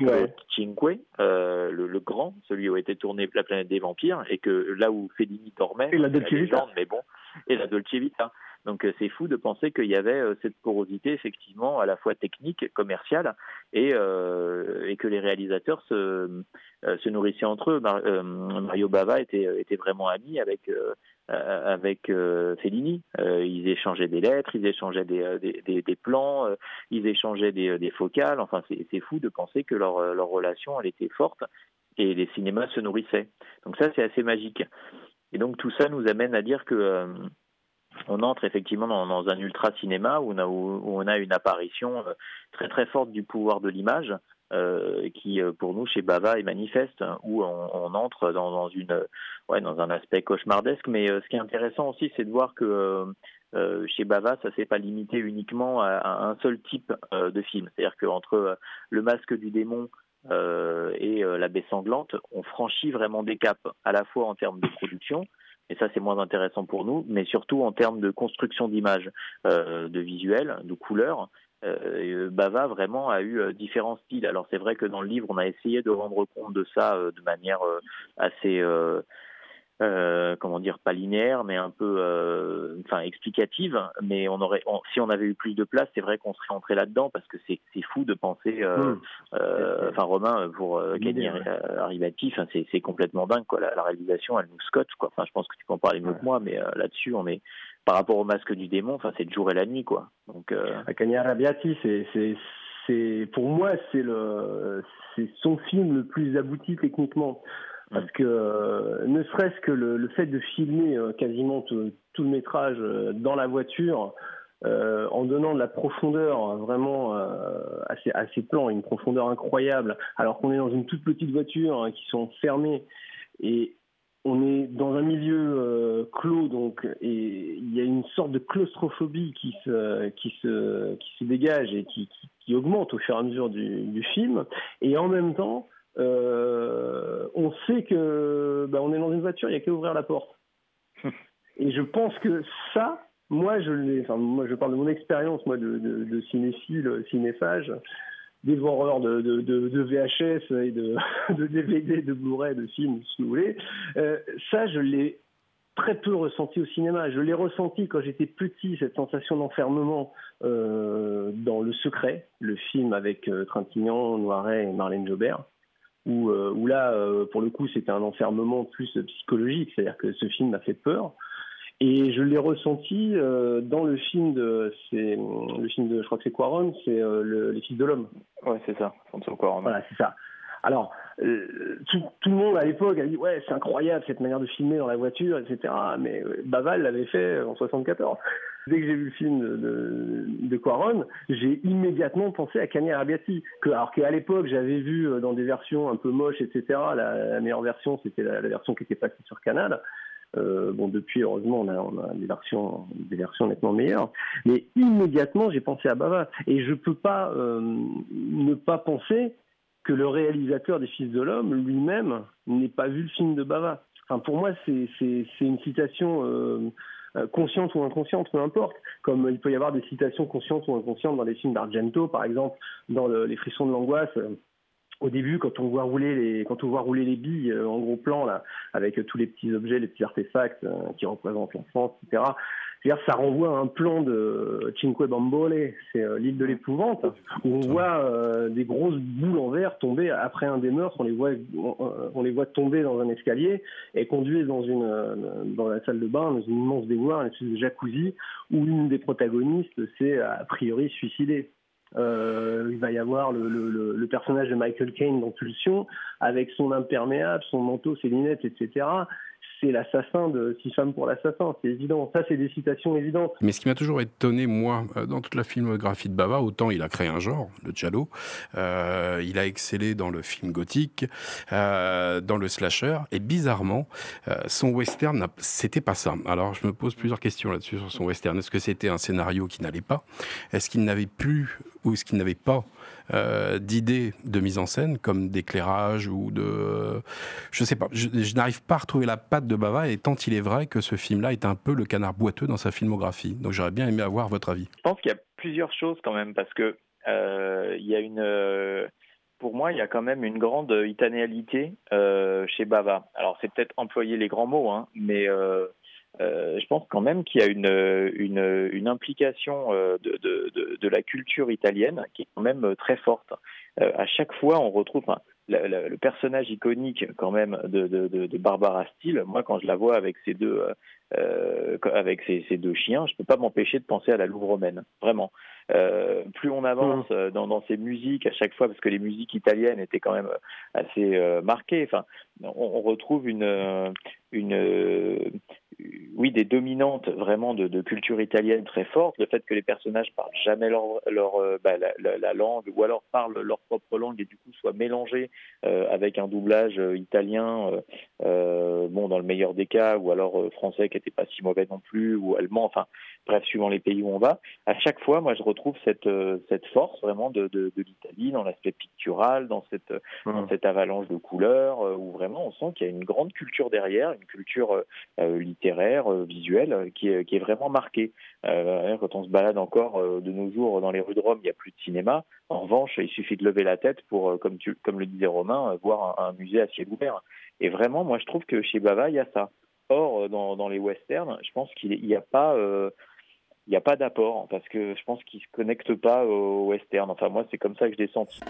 ouais. Cinque, euh, le, grand, celui où été tourné La planète des vampires, et que là où Fellini dormait, et la Dolce Vita, mais bon, et la Dolce Vita. Donc c'est fou de penser qu'il y avait cette porosité effectivement à la fois technique, commerciale, et, et que les réalisateurs se, nourrissaient entre eux. Mario Bava était, vraiment ami avec euh, euh, Fellini. Euh, ils échangeaient des lettres, ils échangeaient des, plans, ils échangeaient des, des focales. Enfin, c'est fou de penser que leur, leur relation, elle était forte et les cinémas se nourrissaient. Donc ça, c'est assez magique. Et donc tout ça nous amène à dire que on entre effectivement dans, un ultra cinéma où on, a, une apparition très très forte du pouvoir de l'image euh, qui euh, pour nous chez Bava est manifeste, hein, où on, entre dans, une, ouais, dans un aspect cauchemardesque. Mais euh, ce qui est intéressant aussi, c'est de voir que chez Bava, ça s'est pas limité uniquement à, un seul type de film. C'est-à-dire qu'entre le masque du démon et la baie sanglante, on franchit vraiment des caps, à la fois en termes de production, et ça c'est moins intéressant pour nous, mais surtout en termes de construction d'image, de visuel, de couleurs, euh, Bava vraiment a eu euh, différents styles. Alors c'est vrai que dans le livre, on a essayé de rendre compte de ça euh, de manière assez, comment dire, pas linéaire, mais un peu, enfin explicative. Mais on aurait, si on avait eu plus de place, c'est vrai qu'on serait entré là-dedans parce que c'est fou de penser, mmh. enfin Romain pour gagner Arrivati, c'est complètement dingue quoi. La, réalisation, elle nous scotte quoi. Enfin, je pense que tu peux en parler mieux que moi, mais là-dessus, on est par rapport au masque du démon, enfin c'est le jour et la nuit quoi. Donc euh... Rabiati, c'est c'est pour moi c'est le c'est son film le plus abouti techniquement parce mm. que euh, ne serait-ce que le, fait de filmer euh, quasiment tout, le métrage euh, dans la voiture en donnant de la profondeur vraiment à, ces, à, ces, plans, une profondeur incroyable, alors qu'on est dans une toute petite voiture hein, qui sont fermées et on est dans un milieu clos, donc, et il y a une sorte de claustrophobie qui se, qui se, qui se dégage et qui, qui, augmente au fur et à mesure du, film. Et en même temps, on sait que bah, on est dans une voiture, il n'y a qu'à ouvrir la porte. et je pense que ça, moi, je enfin, moi, je parle de mon expérience, moi, de, de, de cinéphile, cinéphage dévoreur de, de, de, VHS et de, de DVD, de Blu-ray, de films, si vous voulez. Euh, ça, je l'ai très peu ressenti au cinéma. Je l'ai ressenti quand j'étais petit, cette sensation d'enfermement euh, dans Le Secret, le film avec euh, Trintignant, Noiret et Marlène Jobert, où, euh, où là, euh, pour le coup, c'était un enfermement plus psychologique, c'est-à-dire que ce film m'a fait peur. Et je l'ai ressenti euh, dans le film de, c'est le film de, je crois que c'est Quaron, c'est euh, Les Fils de l'homme. Ouais, c'est ça, François Quaron. Voilà, c'est ça. Alors, euh, tout, tout, le monde à l'époque a dit ouais, c'est incroyable cette manière de filmer dans la voiture, etc. Mais Baval l'avait fait en 74. Dès que j'ai vu le film de, de, Quaron, j'ai immédiatement pensé à Kanye Arbiati, que alors qu'à l'époque j'avais vu dans des versions un peu moches, etc. La, meilleure version, c'était la, version qui était passée sur Canal. Euh, bon, depuis, heureusement, on a, des versions, nettement meilleures. Mais immédiatement, j'ai pensé à Bava. Et je peux pas euh, ne pas penser que le réalisateur des Fils de l'Homme lui-même n'ait pas vu le film de Bava. Enfin, pour moi, c'est une citation euh, euh, conscientes ou inconscientes, peu importe. Comme il peut y avoir des citations conscientes ou inconscientes dans les films d'Argento, par exemple, dans le, Les frissons de l'angoisse. Euh, au début, quand on voit rouler les, quand on voit rouler les billes euh, en gros plan là, avec tous les petits objets, les petits artefacts qui représentent l'enfance, etc. C'est-à-dire, ça renvoie à un plan de Cinque Bambole, c'est l'île de l'épouvante, où on voit des grosses boules en verre tomber après un des meurtres, on les voit, on, les voit tomber dans un escalier et conduire dans une, dans la salle de bain, dans une immense baignoire, une espèce de jacuzzi, où une des protagonistes s'est a priori suicidée. Euh, il va y avoir le, le, le, personnage de Michael Caine dans Pulsion, avec son imperméable, son manteau, ses lunettes, etc c'est l'assassin de Six femmes pour l'assassin, c'est évident. Ça, c'est des citations évidentes. Mais ce qui m'a toujours étonné, moi, euh, dans toute la filmographie de Bava, autant il a créé un genre, le giallo, euh, il a excellé dans le film gothique, euh, dans le slasher, et bizarrement, son western, c'était pas ça. Alors, je me pose plusieurs questions là-dessus sur son western. Est-ce que c'était un scénario qui n'allait pas? Est-ce qu'il n'avait plus ou est-ce qu'il n'avait pas euh, d'idées de mise en scène, comme d'éclairage ou de... Je sais pas, je, n'arrive pas à retrouver la patte de Bava, et tant il est vrai que ce film-là est un peu le canard boiteux dans sa filmographie. Donc j'aurais bien aimé avoir votre avis. Je pense qu'il y a plusieurs choses quand même, parce que euh, il y a une... pour moi, il y a quand même une grande italianité euh, chez Bava. Alors, c'est peut-être employer les grands mots, hein, mais euh, je pense quand même qu'il y a une, une, une implication euh, de, de, de, la culture italienne qui est quand même très forte. Euh, à chaque fois, on retrouve le personnage iconique quand même de, de, Barbara Steele. Moi, quand je la vois avec ces deux, avec ces, ces, deux chiens, je peux pas m'empêcher de penser à la Louvre romaine, vraiment. Euh, plus on avance mmh. dans, dans, ces musiques à chaque fois, parce que les musiques italiennes étaient quand même assez euh, marquées. Enfin, on, on, retrouve une, une, oui, des dominantes vraiment de, de, culture italienne très forte. Le fait que les personnages parlent jamais leur, leur euh, bah, la, la, langue, ou alors parlent leur propre langue et du coup soient mélangés euh, avec un doublage euh, italien, bon dans le meilleur des cas, ou alors français qui n'était pas si mauvais non plus, ou allemand. Enfin, bref, suivant les pays où on va. À chaque fois, moi, je retrouve cette cette force vraiment de, de, de l'Italie dans l'aspect pictural, dans cette dans mmh. cette avalanche de couleurs, où vraiment on sent qu'il y a une grande culture derrière, une culture littéraire euh, visuel euh, qui est, qui est, vraiment marqué. Euh, quand on se balade encore de nos jours dans les rues de Rome, il n'y a plus de cinéma. En revanche, il suffit de lever la tête pour, comme, tu, comme le disait Romain, voir un, musée à ciel ouvert. Et vraiment, moi, je trouve que chez Bava, il y a ça. Or, dans, dans les westerns, je pense qu'il n'y a pas il n'y a pas d'apport parce que je pense qu'ils se connectent pas au western. Enfin, moi, c'est comme ça que je l'ai senti.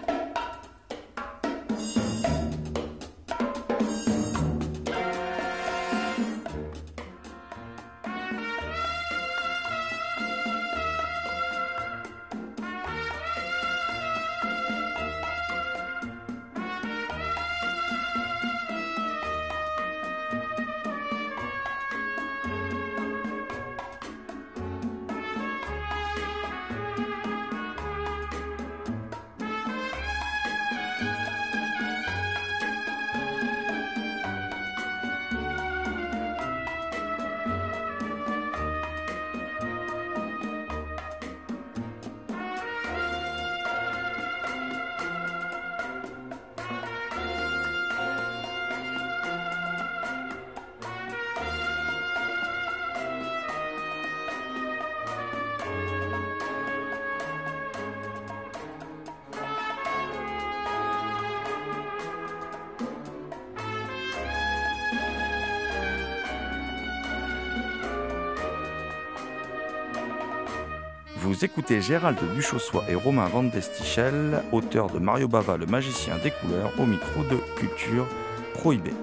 Vous écoutez Gérald Duchossois et Romain Van Destichel, auteurs de Mario Bava, le magicien des couleurs, au micro de Culture Prohibée.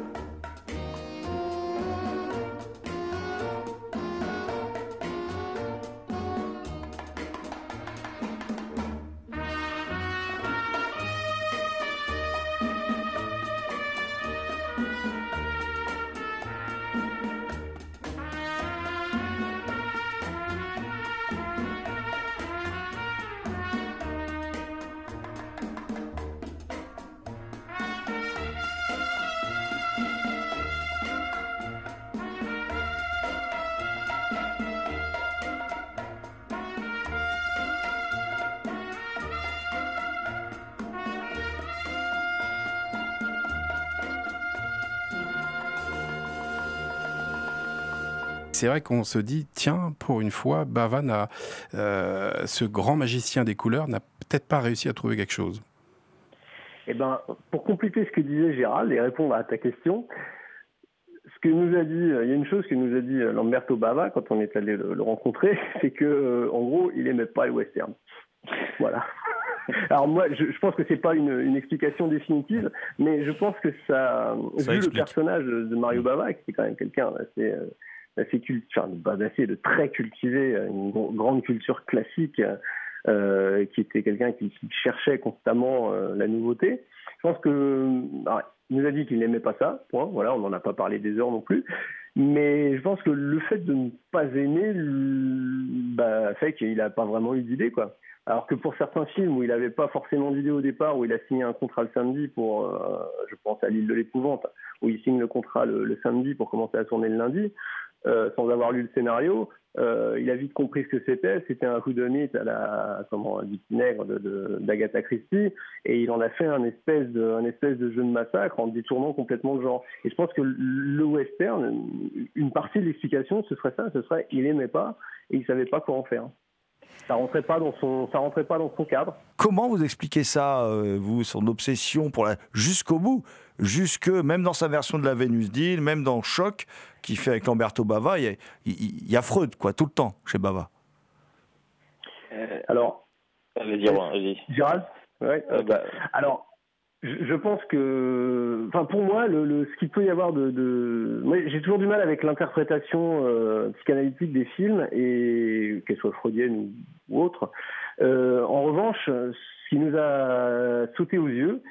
C'est vrai qu'on se dit, tiens, pour une fois, Bava, n'a, ce grand magicien des couleurs, n'a peut-être pas réussi à trouver quelque chose. Eh ben, pour compléter ce que disait Gérald et répondre à ta question, ce que nous a dit, il y a une chose que nous a dit Lamberto Bava quand on est allé le, rencontrer, c'est que, en gros, il aimait pas le western. Voilà. Alors moi, je, pense que c'est pas une, explication définitive, mais je pense que ça, vu le personnage de Mario Bava, qui est quand même quelqu'un d'assez, assez enfin, de très cultivé, une grande culture classique, euh, qui était quelqu'un qui, cherchait constamment euh, la nouveauté. Je pense que bah, il nous a dit qu'il n'aimait pas ça. Point. Voilà, on n'en a pas parlé des heures non plus. Mais je pense que le fait de ne pas aimer bah, fait qu'il n'a pas vraiment eu d'idée, quoi. Alors que pour certains films où il n'avait pas forcément d'idée au départ, où il a signé un contrat le samedi pour, euh, je pense à l'île de l'épouvante, où il signe le contrat le, samedi pour commencer à tourner le lundi, euh, sans avoir lu le scénario, euh, il a vite compris ce que c'était. C'était un coup de mythe à la comment du vinaigre d'Agatha Christie, et il en a fait un espèce de espèce de jeu de massacre en détournant complètement le genre. Et je pense que le western, une partie de l'explication, ce serait ça, ce serait il aimait pas et il savait pas quoi en faire ça rentrait pas dans son, rentrait pas dans son cadre. Comment vous expliquez ça, euh, vous, son obsession pour la jusqu'au bout, jusque même dans sa version de la Vénus d'île, même dans Choc, qui fait avec Lamberto Bava, il y, a, Freud, quoi, tout le temps chez Bava. Euh, alors, vas-y, Gérald, ouais, euh, bah, alors je pense que, enfin pour moi, le, ce qu'il peut y avoir de, moi j'ai toujours du mal avec l'interprétation euh, psychanalytique des films et qu'elle soit freudienne ou, autre. Euh, en revanche, ce qui nous a sauté aux yeux,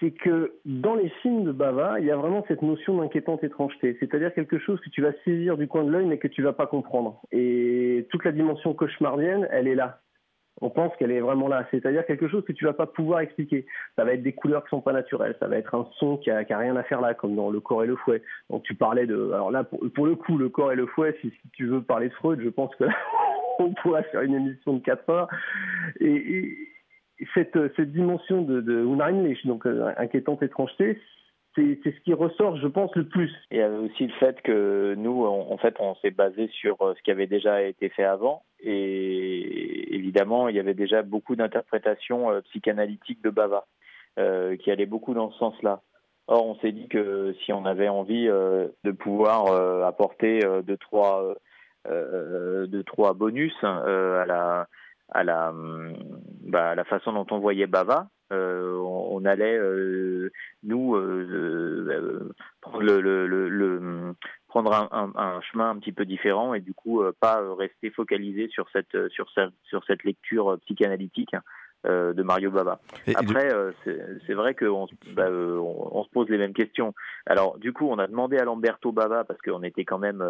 c'est que dans les films de Bava, il y a vraiment cette notion d'inquiétante étrangeté, c'est-à-dire quelque chose que tu vas saisir du coin de l'œil mais que tu vas pas comprendre. Et toute la dimension cauchemardienne, elle est là on pense qu'elle est vraiment là. C'est-à-dire quelque chose que tu vas pas pouvoir expliquer. Ça va être des couleurs qui sont pas naturelles. Ça va être un son qui a, rien à faire là, comme dans le corps et le fouet. Donc tu parlais de. Alors là, pour, le coup, le corps et le fouet, si, tu veux parler de Freud, je pense que on pourra faire une émission de 4 heures. Et, cette, dimension de, de Unheimlich, donc euh, inquiétante étrangeté, c'est ce qui ressort, je pense, le plus. Il y avait aussi le fait que nous, en fait, on s'est basé sur euh, ce qui avait déjà été fait avant. Et évidemment, il y avait déjà beaucoup d'interprétations euh, psychanalytiques de Bava euh, qui allaient beaucoup dans ce sens-là. Or, on s'est dit que si on avait envie de pouvoir apporter deux, trois, bonus à la à la, bah, la façon dont on voyait Bava, euh, on, allait euh, nous euh, prendre le, le, le, prendre un, un, chemin un petit peu différent et du coup pas rester focalisé sur cette sur sur cette lecture psychanalytique de Mario Bava. Après, c'est vrai qu'on bah, on, se pose les mêmes questions. Alors, du coup, on a demandé à Lamberto Bava, parce qu'on était quand même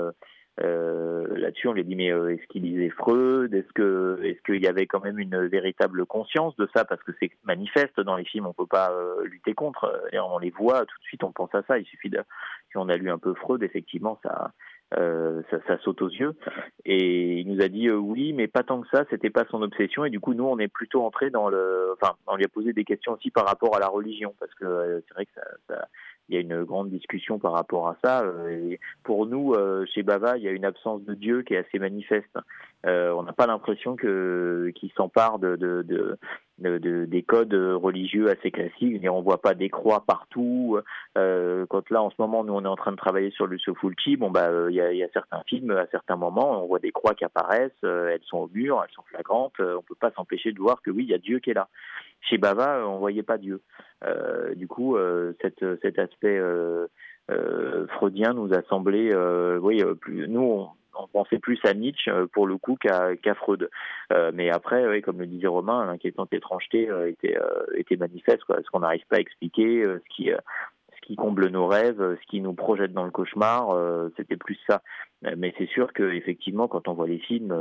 euh, là-dessus, on lui a dit mais euh, est-ce qu'il lisait Freud? Est-ce que est-ce qu'il y avait quand même une véritable conscience de ça? Parce que c'est manifeste dans les films, on peut pas euh, lutter contre. Et on les voit tout de suite, on pense à ça. Il suffit de si on a lu un peu Freud, effectivement, ça ça, saute aux yeux. Et il nous a dit oui, mais pas tant que ça, c'était pas son obsession. Et du coup, nous, on est plutôt entré dans le. Enfin, on lui a posé des questions aussi par rapport à la religion, parce que c'est vrai que ça, il y a une grande discussion par rapport à ça. Euh, pour nous, euh, chez Bava, il y a une absence de Dieu qui est assez manifeste. Euh, on n'a pas l'impression que qu'il s'empare de, de, de, des codes religieux assez classiques. On voit pas des croix partout. quand là, en ce moment, nous, on est en train de travailler sur le Sofulci, bon bah, il y, a, certains films, à certains moments, on voit des croix qui apparaissent. elles sont au mur, elles sont flagrantes. on peut pas s'empêcher de voir que oui, il y a Dieu qui est là. Chez Bava, on voyait pas Dieu. Euh, du coup, euh, cet aspect euh, freudien nous a semblé, oui, plus, nous on pensait plus à Nietzsche pour le coup qu'à Freud. mais après, oui, comme le disait Romain, l'inquiétante étrangeté était, était manifeste. Quoi. Ce qu'on n'arrive pas à expliquer, ce qui, ce qui comble nos rêves, ce qui nous projette dans le cauchemar, c'était plus ça. Mais c'est sûr qu'effectivement, quand on voit les films,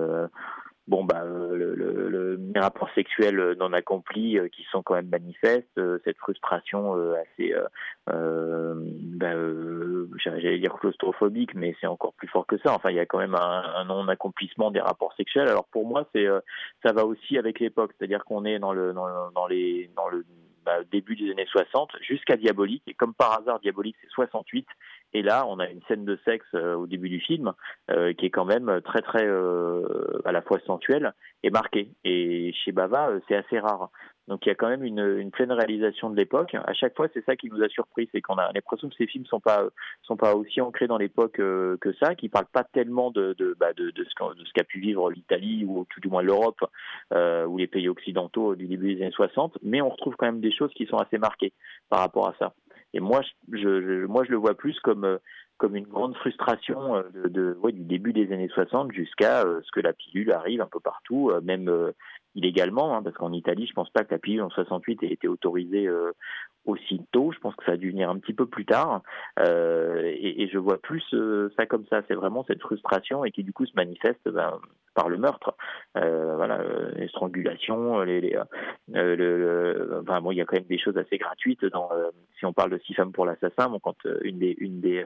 bon bah euh, le, le, le, les rapports sexuels non accomplis euh, qui sont quand même manifestes, euh, cette frustration assez, bah, j'allais dire claustrophobique, mais c'est encore plus fort que ça. Enfin, il y a quand même un, un non accomplissement des rapports sexuels. Alors pour moi, c'est ça va aussi avec l'époque, c'est-à-dire qu'on est dans le dans, dans les dans le bah, début des années 60 jusqu'à Diabolique. Et comme par hasard, Diabolique, c'est 68. Et là, on a une scène de sexe au début du film qui est quand même très, très à la fois sensuelle et marquée. Et chez Bava, c'est assez rare. Donc il y a quand même une, pleine réalisation de l'époque. À chaque fois, c'est ça qui nous a surpris, c'est qu'on a l'impression que ces films sont pas sont pas aussi ancrés dans l'époque euh, que ça, qui parlent pas tellement de de, bah, de, de ce qu'a pu vivre l'Italie ou tout du moins l'Europe euh, ou les pays occidentaux du début des années 60, mais on retrouve quand même des choses qui sont assez marquées par rapport à ça. Et moi, je, moi, je le vois plus comme comme une grande frustration euh, de, du début des années 60 jusqu'à ce que la pilule arrive un peu partout, même illégalement, hein, parce qu'en Italie, je pense pas que la pilule en 68 ait été autorisée euh, aussitôt. Je pense que ça a dû venir un petit peu plus tard. Euh, et, et, je vois plus euh, ça comme ça. C'est vraiment cette frustration et qui du coup se manifeste ben, par le meurtre. Euh, voilà, les strangulations, les, les le, enfin, bon, il y a quand même des choses assez gratuites dans. si on parle de six femmes pour l'assassin, bon, quand une des une des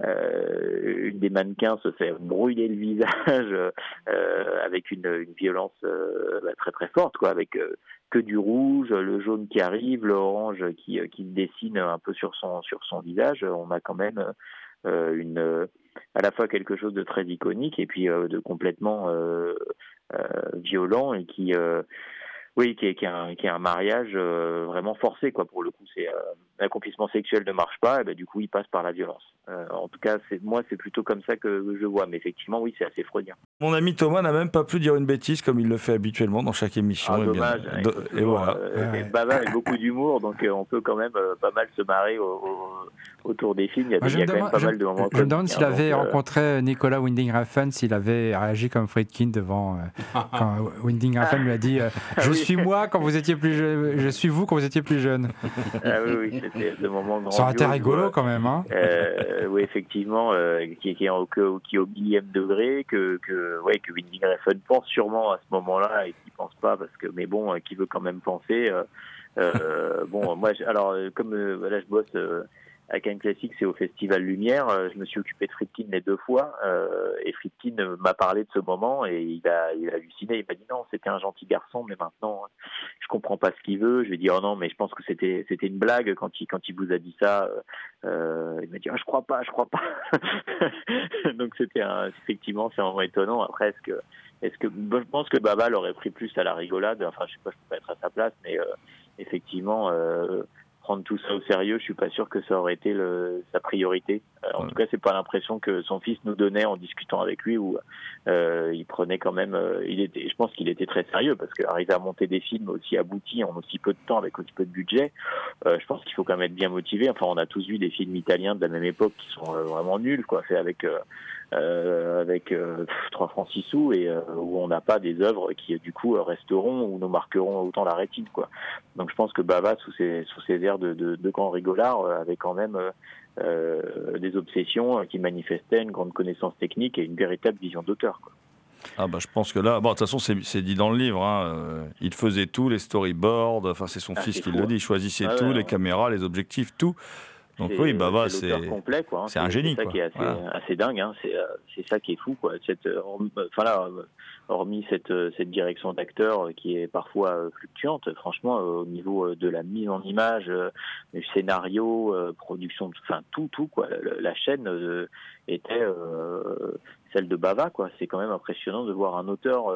une des mannequins se fait brûler le visage avec une, une violence bah, très très forte, quoi, avec que du rouge, le jaune qui arrive, l'orange qui, euh, qui dessine un peu sur son, sur son visage, on a quand même euh, une, à la fois quelque chose de très iconique et puis euh, de complètement violent et qui oui, qui est, qui, un, qui est un mariage vraiment forcé, quoi. Pour le coup, c'est l'accomplissement sexuel ne marche pas, et ben, du coup, il passe par la violence. Euh, en tout cas, c'est moi, c'est plutôt comme ça que je vois. Mais effectivement, oui, c'est assez freudien. Mon ami Thomas n'a même pas pu dire une bêtise comme il le fait habituellement dans chaque émission. Ah, et dommage. et voilà. Euh, Bavard a beaucoup d'humour, donc euh, on peut quand même pas mal se marrer autour des films. Il y a, quand même pas mal de moments. Je me demande s'il avait rencontré Nicolas Winding Refn, s'il avait réagi comme Friedkin devant quand Winding Refn lui a dit Je suis moi quand vous étiez plus jeune, je suis vous quand vous étiez plus jeune. Ah oui, oui, c'était ce moment Ça aurait été rigolo quand même. Hein euh, oui, effectivement, euh, qui, qui, est au, qui est au millième degré, que, que, ouais, que Winding Refn pense sûrement à ce moment-là et qui pense pas parce que, mais bon, euh, qui veut quand même penser. Euh, bon, moi, alors, comme voilà, je bosse à Cannes Classique, c'est au Festival Lumière. Euh, je me suis occupé de Friedkin les deux fois euh, et Friedkin m'a parlé de ce moment et il a, il a halluciné. Il m'a dit non, c'était un gentil garçon, mais maintenant je comprends pas ce qu'il veut. Je lui ai dit oh non, mais je pense que c'était c'était une blague quand il quand il vous a dit ça. Euh, il m'a dit ah, je crois pas, je crois pas. Donc c'était effectivement c'est vraiment étonnant. Après est-ce que est-ce que je pense que Baba l'aurait pris plus à la rigolade. Enfin je sais pas, je peux pas être à sa place, mais effectivement prendre tout ça au sérieux, je suis pas sûr que ça aurait été le, sa priorité. Euh, en tout cas, c'est pas l'impression que son fils nous donnait en discutant avec lui, où euh, il prenait quand même. Euh, il était, je pense qu'il était très sérieux parce qu'arriver à monter des films aussi aboutis en aussi peu de temps avec aussi peu de budget, euh, je pense qu'il faut quand même être bien motivé. Enfin, on a tous vu des films italiens de la même époque qui sont vraiment nuls, quoi, fait avec euh, avec euh, 3 francs 6 sous et euh, où on n'a pas des œuvres qui du coup resteront ou nous marqueront autant la rétine quoi. Donc je pense que Bava sous ses sous ses airs de, de, de grand rigolard euh, avait quand même des obsessions qui manifestaient une grande connaissance technique et une véritable vision d'auteur quoi. Ah bah je pense que là, bon de toute façon c'est dit dans le livre, hein, il faisait tout, les storyboards, enfin c'est son ah, fils qui le dit, il choisissait ah tout, les caméras, les objectifs, tout. Donc oui, Bava, c'est complet, quoi. Hein. C'est un génie, C'est ça qui est assez, dingue. Hein. Euh, c'est ça qui est fou, quoi. Cette, euh, enfin là, euh, hormis cette, cette direction d'acteur qui est parfois fluctuante, franchement, au niveau de la mise en image, du scénario, production, enfin tout, tout, quoi. La, chaîne était celle de Bava, quoi. C'est quand même impressionnant de voir un auteur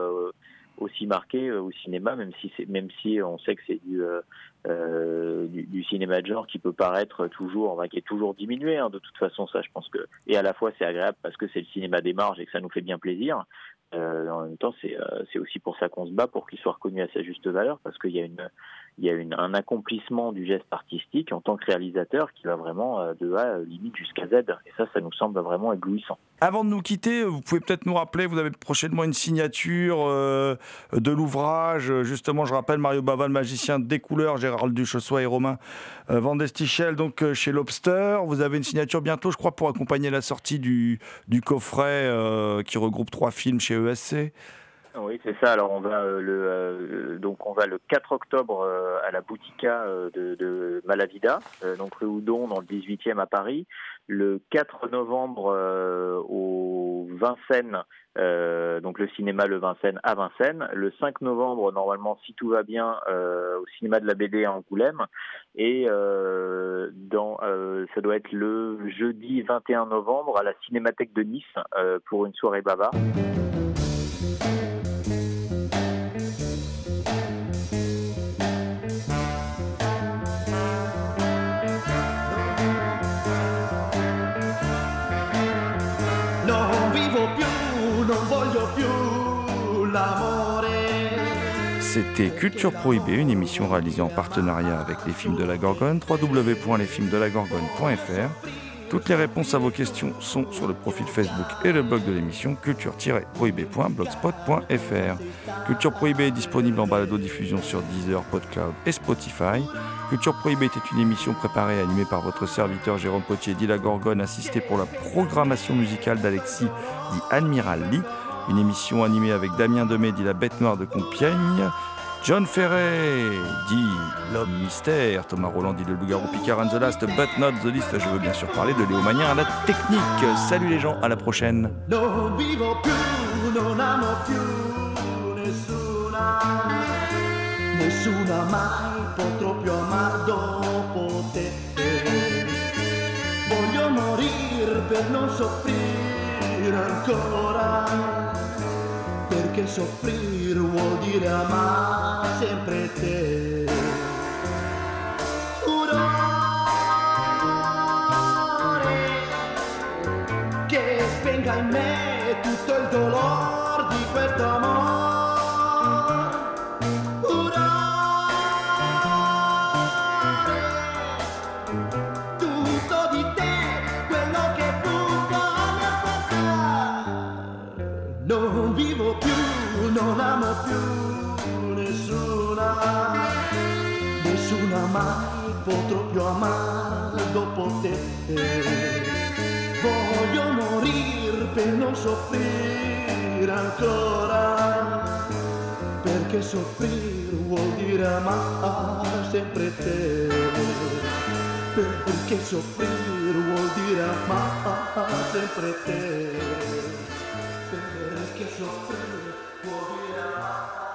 aussi marqué au cinéma, même si même si on sait que c'est du euh, du, cinéma de genre qui peut paraître toujours, qui est toujours diminué. Hein, de toute façon, ça, je pense que et à la fois c'est agréable parce que c'est le cinéma des marges et que ça nous fait bien plaisir. Euh, en même temps, c'est euh, c'est aussi pour ça qu'on se bat pour qu'il soit reconnu à sa juste valeur parce qu'il y a une il y a un accomplissement du geste artistique en tant que réalisateur qui va vraiment euh, de A limite jusqu'à Z. Et ça, ça nous semble vraiment éblouissant. Avant de nous quitter, vous pouvez peut-être nous rappeler, vous avez prochainement une signature euh, de l'ouvrage. Justement, je rappelle Mario Bava, le magicien des couleurs, Gérald Duchossois et Romain euh, Van donc euh, chez Lobster. Vous avez une signature bientôt, je crois, pour accompagner la sortie du, du coffret qui regroupe trois films chez ESC. Oui, c'est ça. Alors on va euh, le euh, le 4 octobre euh, à la Boutica de, Malavida, donc rue Houdon dans le 18e à Paris. Le 4 novembre au Vincennes, donc le cinéma Le Vincennes à Vincennes. Le 5 novembre, normalement, si tout va bien, au cinéma de la BD à Angoulême. Et ça doit être le jeudi 21 novembre à la Cinémathèque de Nice pour une soirée bava. C'était Culture Prohibée, une émission réalisée en partenariat avec les films de la Gorgone, www.lesfilmsdelagorgone.fr. Toutes les réponses à vos questions sont sur le profil Facebook et le blog de l'émission culture-prohibée.blogspot.fr. Culture Prohibée est disponible en balado-diffusion sur Deezer, PodCloud et Spotify. Culture Prohibée était une émission préparée et animée par votre serviteur Jérôme Potier, dit la Gorgone, assisté pour la programmation musicale d'Alexis, dit Admiral Lee. Une émission animée avec Damien Demey, dit la Bête Noire de Compiègne. John Ferret dit l'homme mystère, Thomas Roland dit le loup-garou Picard and the last but not the least. Je veux bien sûr parler de Léo Magnin à la technique. Salut les gens, à la prochaine. Più, per non ancora. Perché soffrire vuol dire amare sempre te. Furore che spenga in me mai potrò più amare dopo te. Voglio morire per non soffrire ancora, perché soffrire vuol dire amare sempre te. Perché soffrire vuol dire amare sempre te. Perché soffrire vuol dire amare